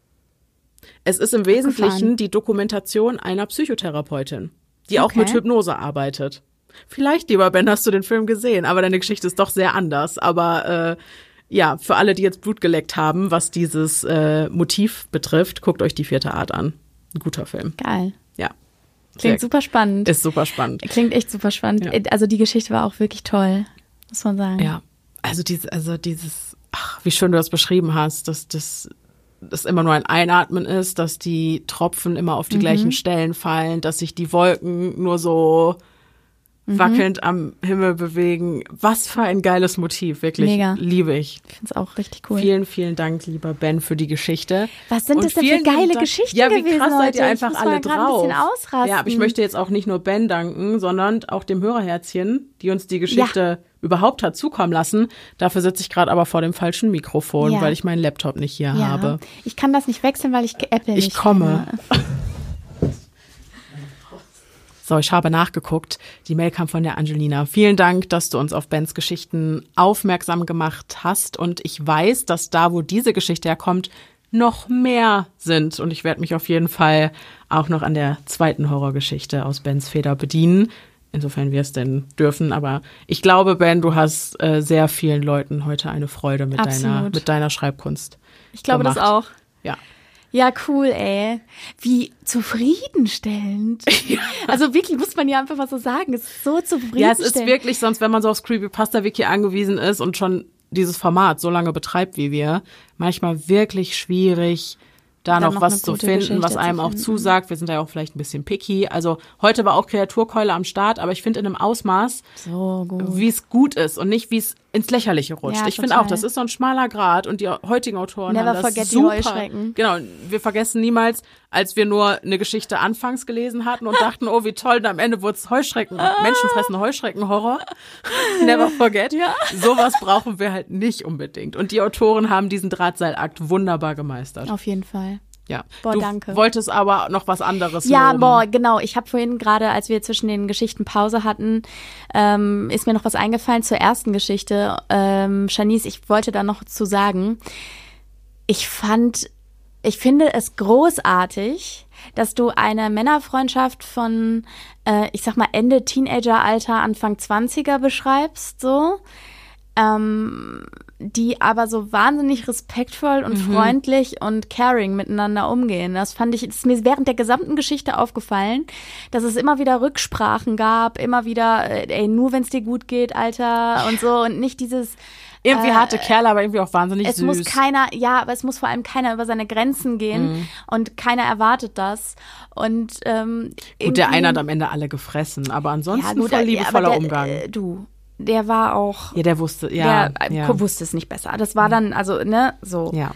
Es ist im Wesentlichen die Dokumentation einer Psychotherapeutin, die auch Okay. mit Hypnose arbeitet. Vielleicht, lieber Ben, hast du den Film gesehen, aber deine Geschichte ist doch sehr anders. Aber äh, ja, für alle, die jetzt Blut geleckt haben, was dieses äh, Motiv betrifft, guckt euch die vierte Art an. Ein guter Film. Geil. Ja. Klingt Sehr- super spannend. Ist super spannend. Klingt echt super spannend. Ja. Also die Geschichte war auch wirklich toll, muss man sagen. Ja, also dieses, also dieses, ach, wie schön du das beschrieben hast, dass das das immer nur ein Einatmen ist, dass die Tropfen immer auf die Mhm. gleichen Stellen fallen, dass sich die Wolken nur so Mhm. wackelnd am Himmel bewegen. Was für ein geiles Motiv, wirklich. Mega. Liebe ich. Ich finde es auch richtig cool. Vielen, vielen Dank, lieber Ben, für die Geschichte. Was sind Und das denn für geile Dank- Geschichten Ja, wie gewesen krass seid ihr Ich einfach alle grad ein drauf. bisschen ausrasten. Ja, aber ich möchte jetzt auch nicht nur Ben danken, sondern auch dem Hörerherzchen, die uns die Geschichte überhaupt hat zukommen lassen. Dafür sitze ich gerade aber vor dem falschen Mikrofon, Ja. weil ich meinen Laptop nicht hier ja. habe. Ich kann das nicht wechseln, weil ich Apple Ich nicht komme. So, ich habe nachgeguckt. Die Mail kam von der Angelina. Vielen Dank, dass du uns auf Bens Geschichten aufmerksam gemacht hast. Und ich weiß, dass da, wo diese Geschichte herkommt, noch mehr sind. Und ich werde mich auf jeden Fall auch noch an der zweiten Horrorgeschichte aus Bens Feder bedienen. Insofern wir es denn dürfen. Aber ich glaube, Ben, du hast äh, sehr vielen Leuten heute eine Freude mit, deiner, mit deiner Schreibkunst. Ich glaube das gemacht. auch. Ja. Ja, cool, ey. Wie zufriedenstellend. Also wirklich muss man ja einfach mal so sagen. Es ist so Ja, zufriedenstellend. es ist wirklich, sonst wenn man so aufs Creepypasta-Wiki angewiesen ist und schon dieses Format so lange betreibt wie wir, manchmal wirklich schwierig, da noch, noch was zu finden, Geschichte was einem auch zusagt. Wir sind da ja auch vielleicht ein bisschen picky. Also heute war auch Kreaturkeule am Start, aber ich finde in einem Ausmaß, so wie es gut ist und nicht, wie es ins Lächerliche rutscht. Ja, ich finde auch, das ist so ein schmaler Grad und die heutigen Autoren Never haben das super. Genau, wir vergessen niemals, als wir nur eine Geschichte anfangs gelesen hatten und dachten, oh, wie toll, und am Ende wurde es Heuschrecken, menschenfressende Heuschrecken-Horror. Never forget. Ja. Sowas brauchen wir halt nicht unbedingt. Und die Autoren haben diesen Drahtseilakt wunderbar gemeistert. Auf jeden Fall. Ja. Boah, du danke. wolltest aber noch was anderes Ja, loben. boah, genau. Ich habe vorhin gerade, als wir zwischen den Geschichten Pause hatten, ähm, ist mir noch was eingefallen zur ersten Geschichte. Ähm, Shanice, ich wollte da noch zu sagen. Ich fand, ich finde es großartig, dass du eine Männerfreundschaft von, äh, ich sag mal, Ende Teenageralter, Anfang 20er beschreibst, so. Ähm, die aber so wahnsinnig respektvoll und freundlich und caring miteinander umgehen. Das fand ich, ist mir während der gesamten Geschichte aufgefallen, dass es immer wieder Rücksprachen gab, immer wieder, äh, ey, nur wenn's dir gut geht, Alter, und so, und nicht dieses, Irgendwie äh, harte Kerle, aber irgendwie auch wahnsinnig es süß. muss keiner, ja, aber es muss vor allem keiner über seine Grenzen gehen Mhm. und keiner erwartet das. Und ähm, Gut, der eine hat am Ende alle gefressen, aber ansonsten ja, gut, voll äh, liebevoller aber der, Umgang. Äh, du, der war auch. Ja, der wusste, ja. Der äh, ja. wusste es nicht besser. Das war dann, also, ne, so. ja.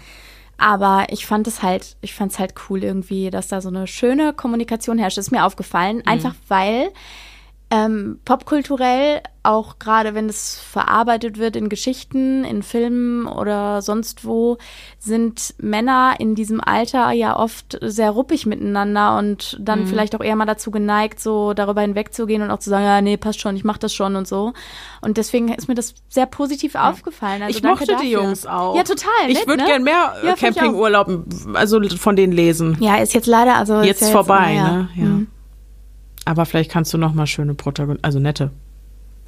Aber ich fand es halt, ich fand es halt cool irgendwie, dass da so eine schöne Kommunikation herrscht. Das ist mir aufgefallen, einfach weil ähm, popkulturell, auch gerade wenn es verarbeitet wird in Geschichten, in Filmen oder sonst wo, sind Männer in diesem Alter ja oft sehr ruppig miteinander und dann vielleicht auch eher mal dazu geneigt, so darüber hinwegzugehen und auch zu sagen, ja, nee, passt schon, ich mach das schon und so. Und deswegen ist mir das sehr positiv aufgefallen. Also ich mochte die dafür. Jungs auch. Ja, total. Ich nett, würde ne? gern mehr äh, Ja, find ich auch. Campingurlaub, also von denen lesen. Ja, ist jetzt leider, also Jetzt ja vorbei, ne? Ja. Mhm. Aber vielleicht kannst du noch mal schöne Protagonisten, also nette,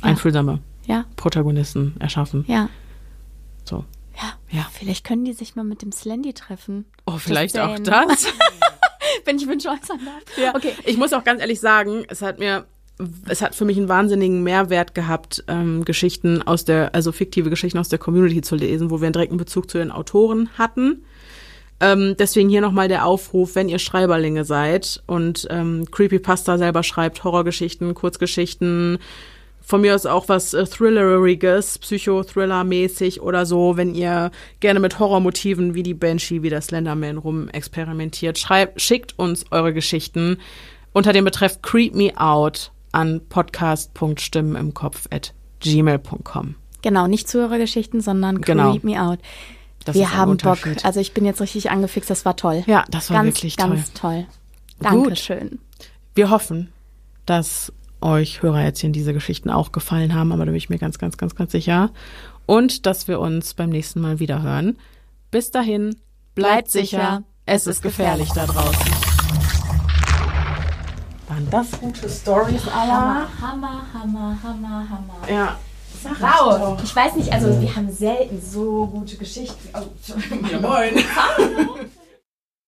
Ja. einfühlsame Ja, Protagonisten erschaffen. ja. So. Ja. Ja. Vielleicht können die sich mal mit dem Slendy treffen. Oh, vielleicht auch das. Wenn ich Wünsche äußern darf. Okay. Ich muss auch ganz ehrlich sagen, es hat mir, es hat für mich einen wahnsinnigen Mehrwert gehabt, ähm, Geschichten aus der, also fiktive Geschichten aus der Community zu lesen, wo wir einen direkten Bezug zu den Autoren hatten. Ähm, deswegen hier nochmal der Aufruf, wenn ihr Schreiberlinge seid und ähm, Creepypasta selber schreibt, Horrorgeschichten, Kurzgeschichten, von mir aus auch was äh, Thrilleriges, Psychothriller-mäßig oder so, wenn ihr gerne mit Horrormotiven wie die Banshee, wie der Slenderman rum experimentiert, schreibt, schickt uns eure Geschichten unter dem Betreff Creep Me Out an podcast.stimmen im Kopf at gmail.com. Genau, nicht Zuhörergeschichten, sondern Genau. Creep Me Out. Das Wir haben Bock. Also ich bin jetzt richtig angefixt, das war toll. Ja, das war ganz, wirklich ganz toll. Gut. Dankeschön. Wir hoffen, dass euch Hörerätzchen diese Geschichten auch gefallen haben, aber da bin ich mir ganz, ganz, ganz, ganz sicher. Und dass wir uns beim nächsten Mal wieder hören. Bis dahin, bleibt, sicher, sicher. es ist gefährlich da draußen. Waren das gute Stories, Hammer, Hammer, Hammer, Hammer, Hammer. Ja. Sag ich Wow, doch. ich weiß nicht, also wir haben selten so gute Geschichten. Oh, Ja, moin.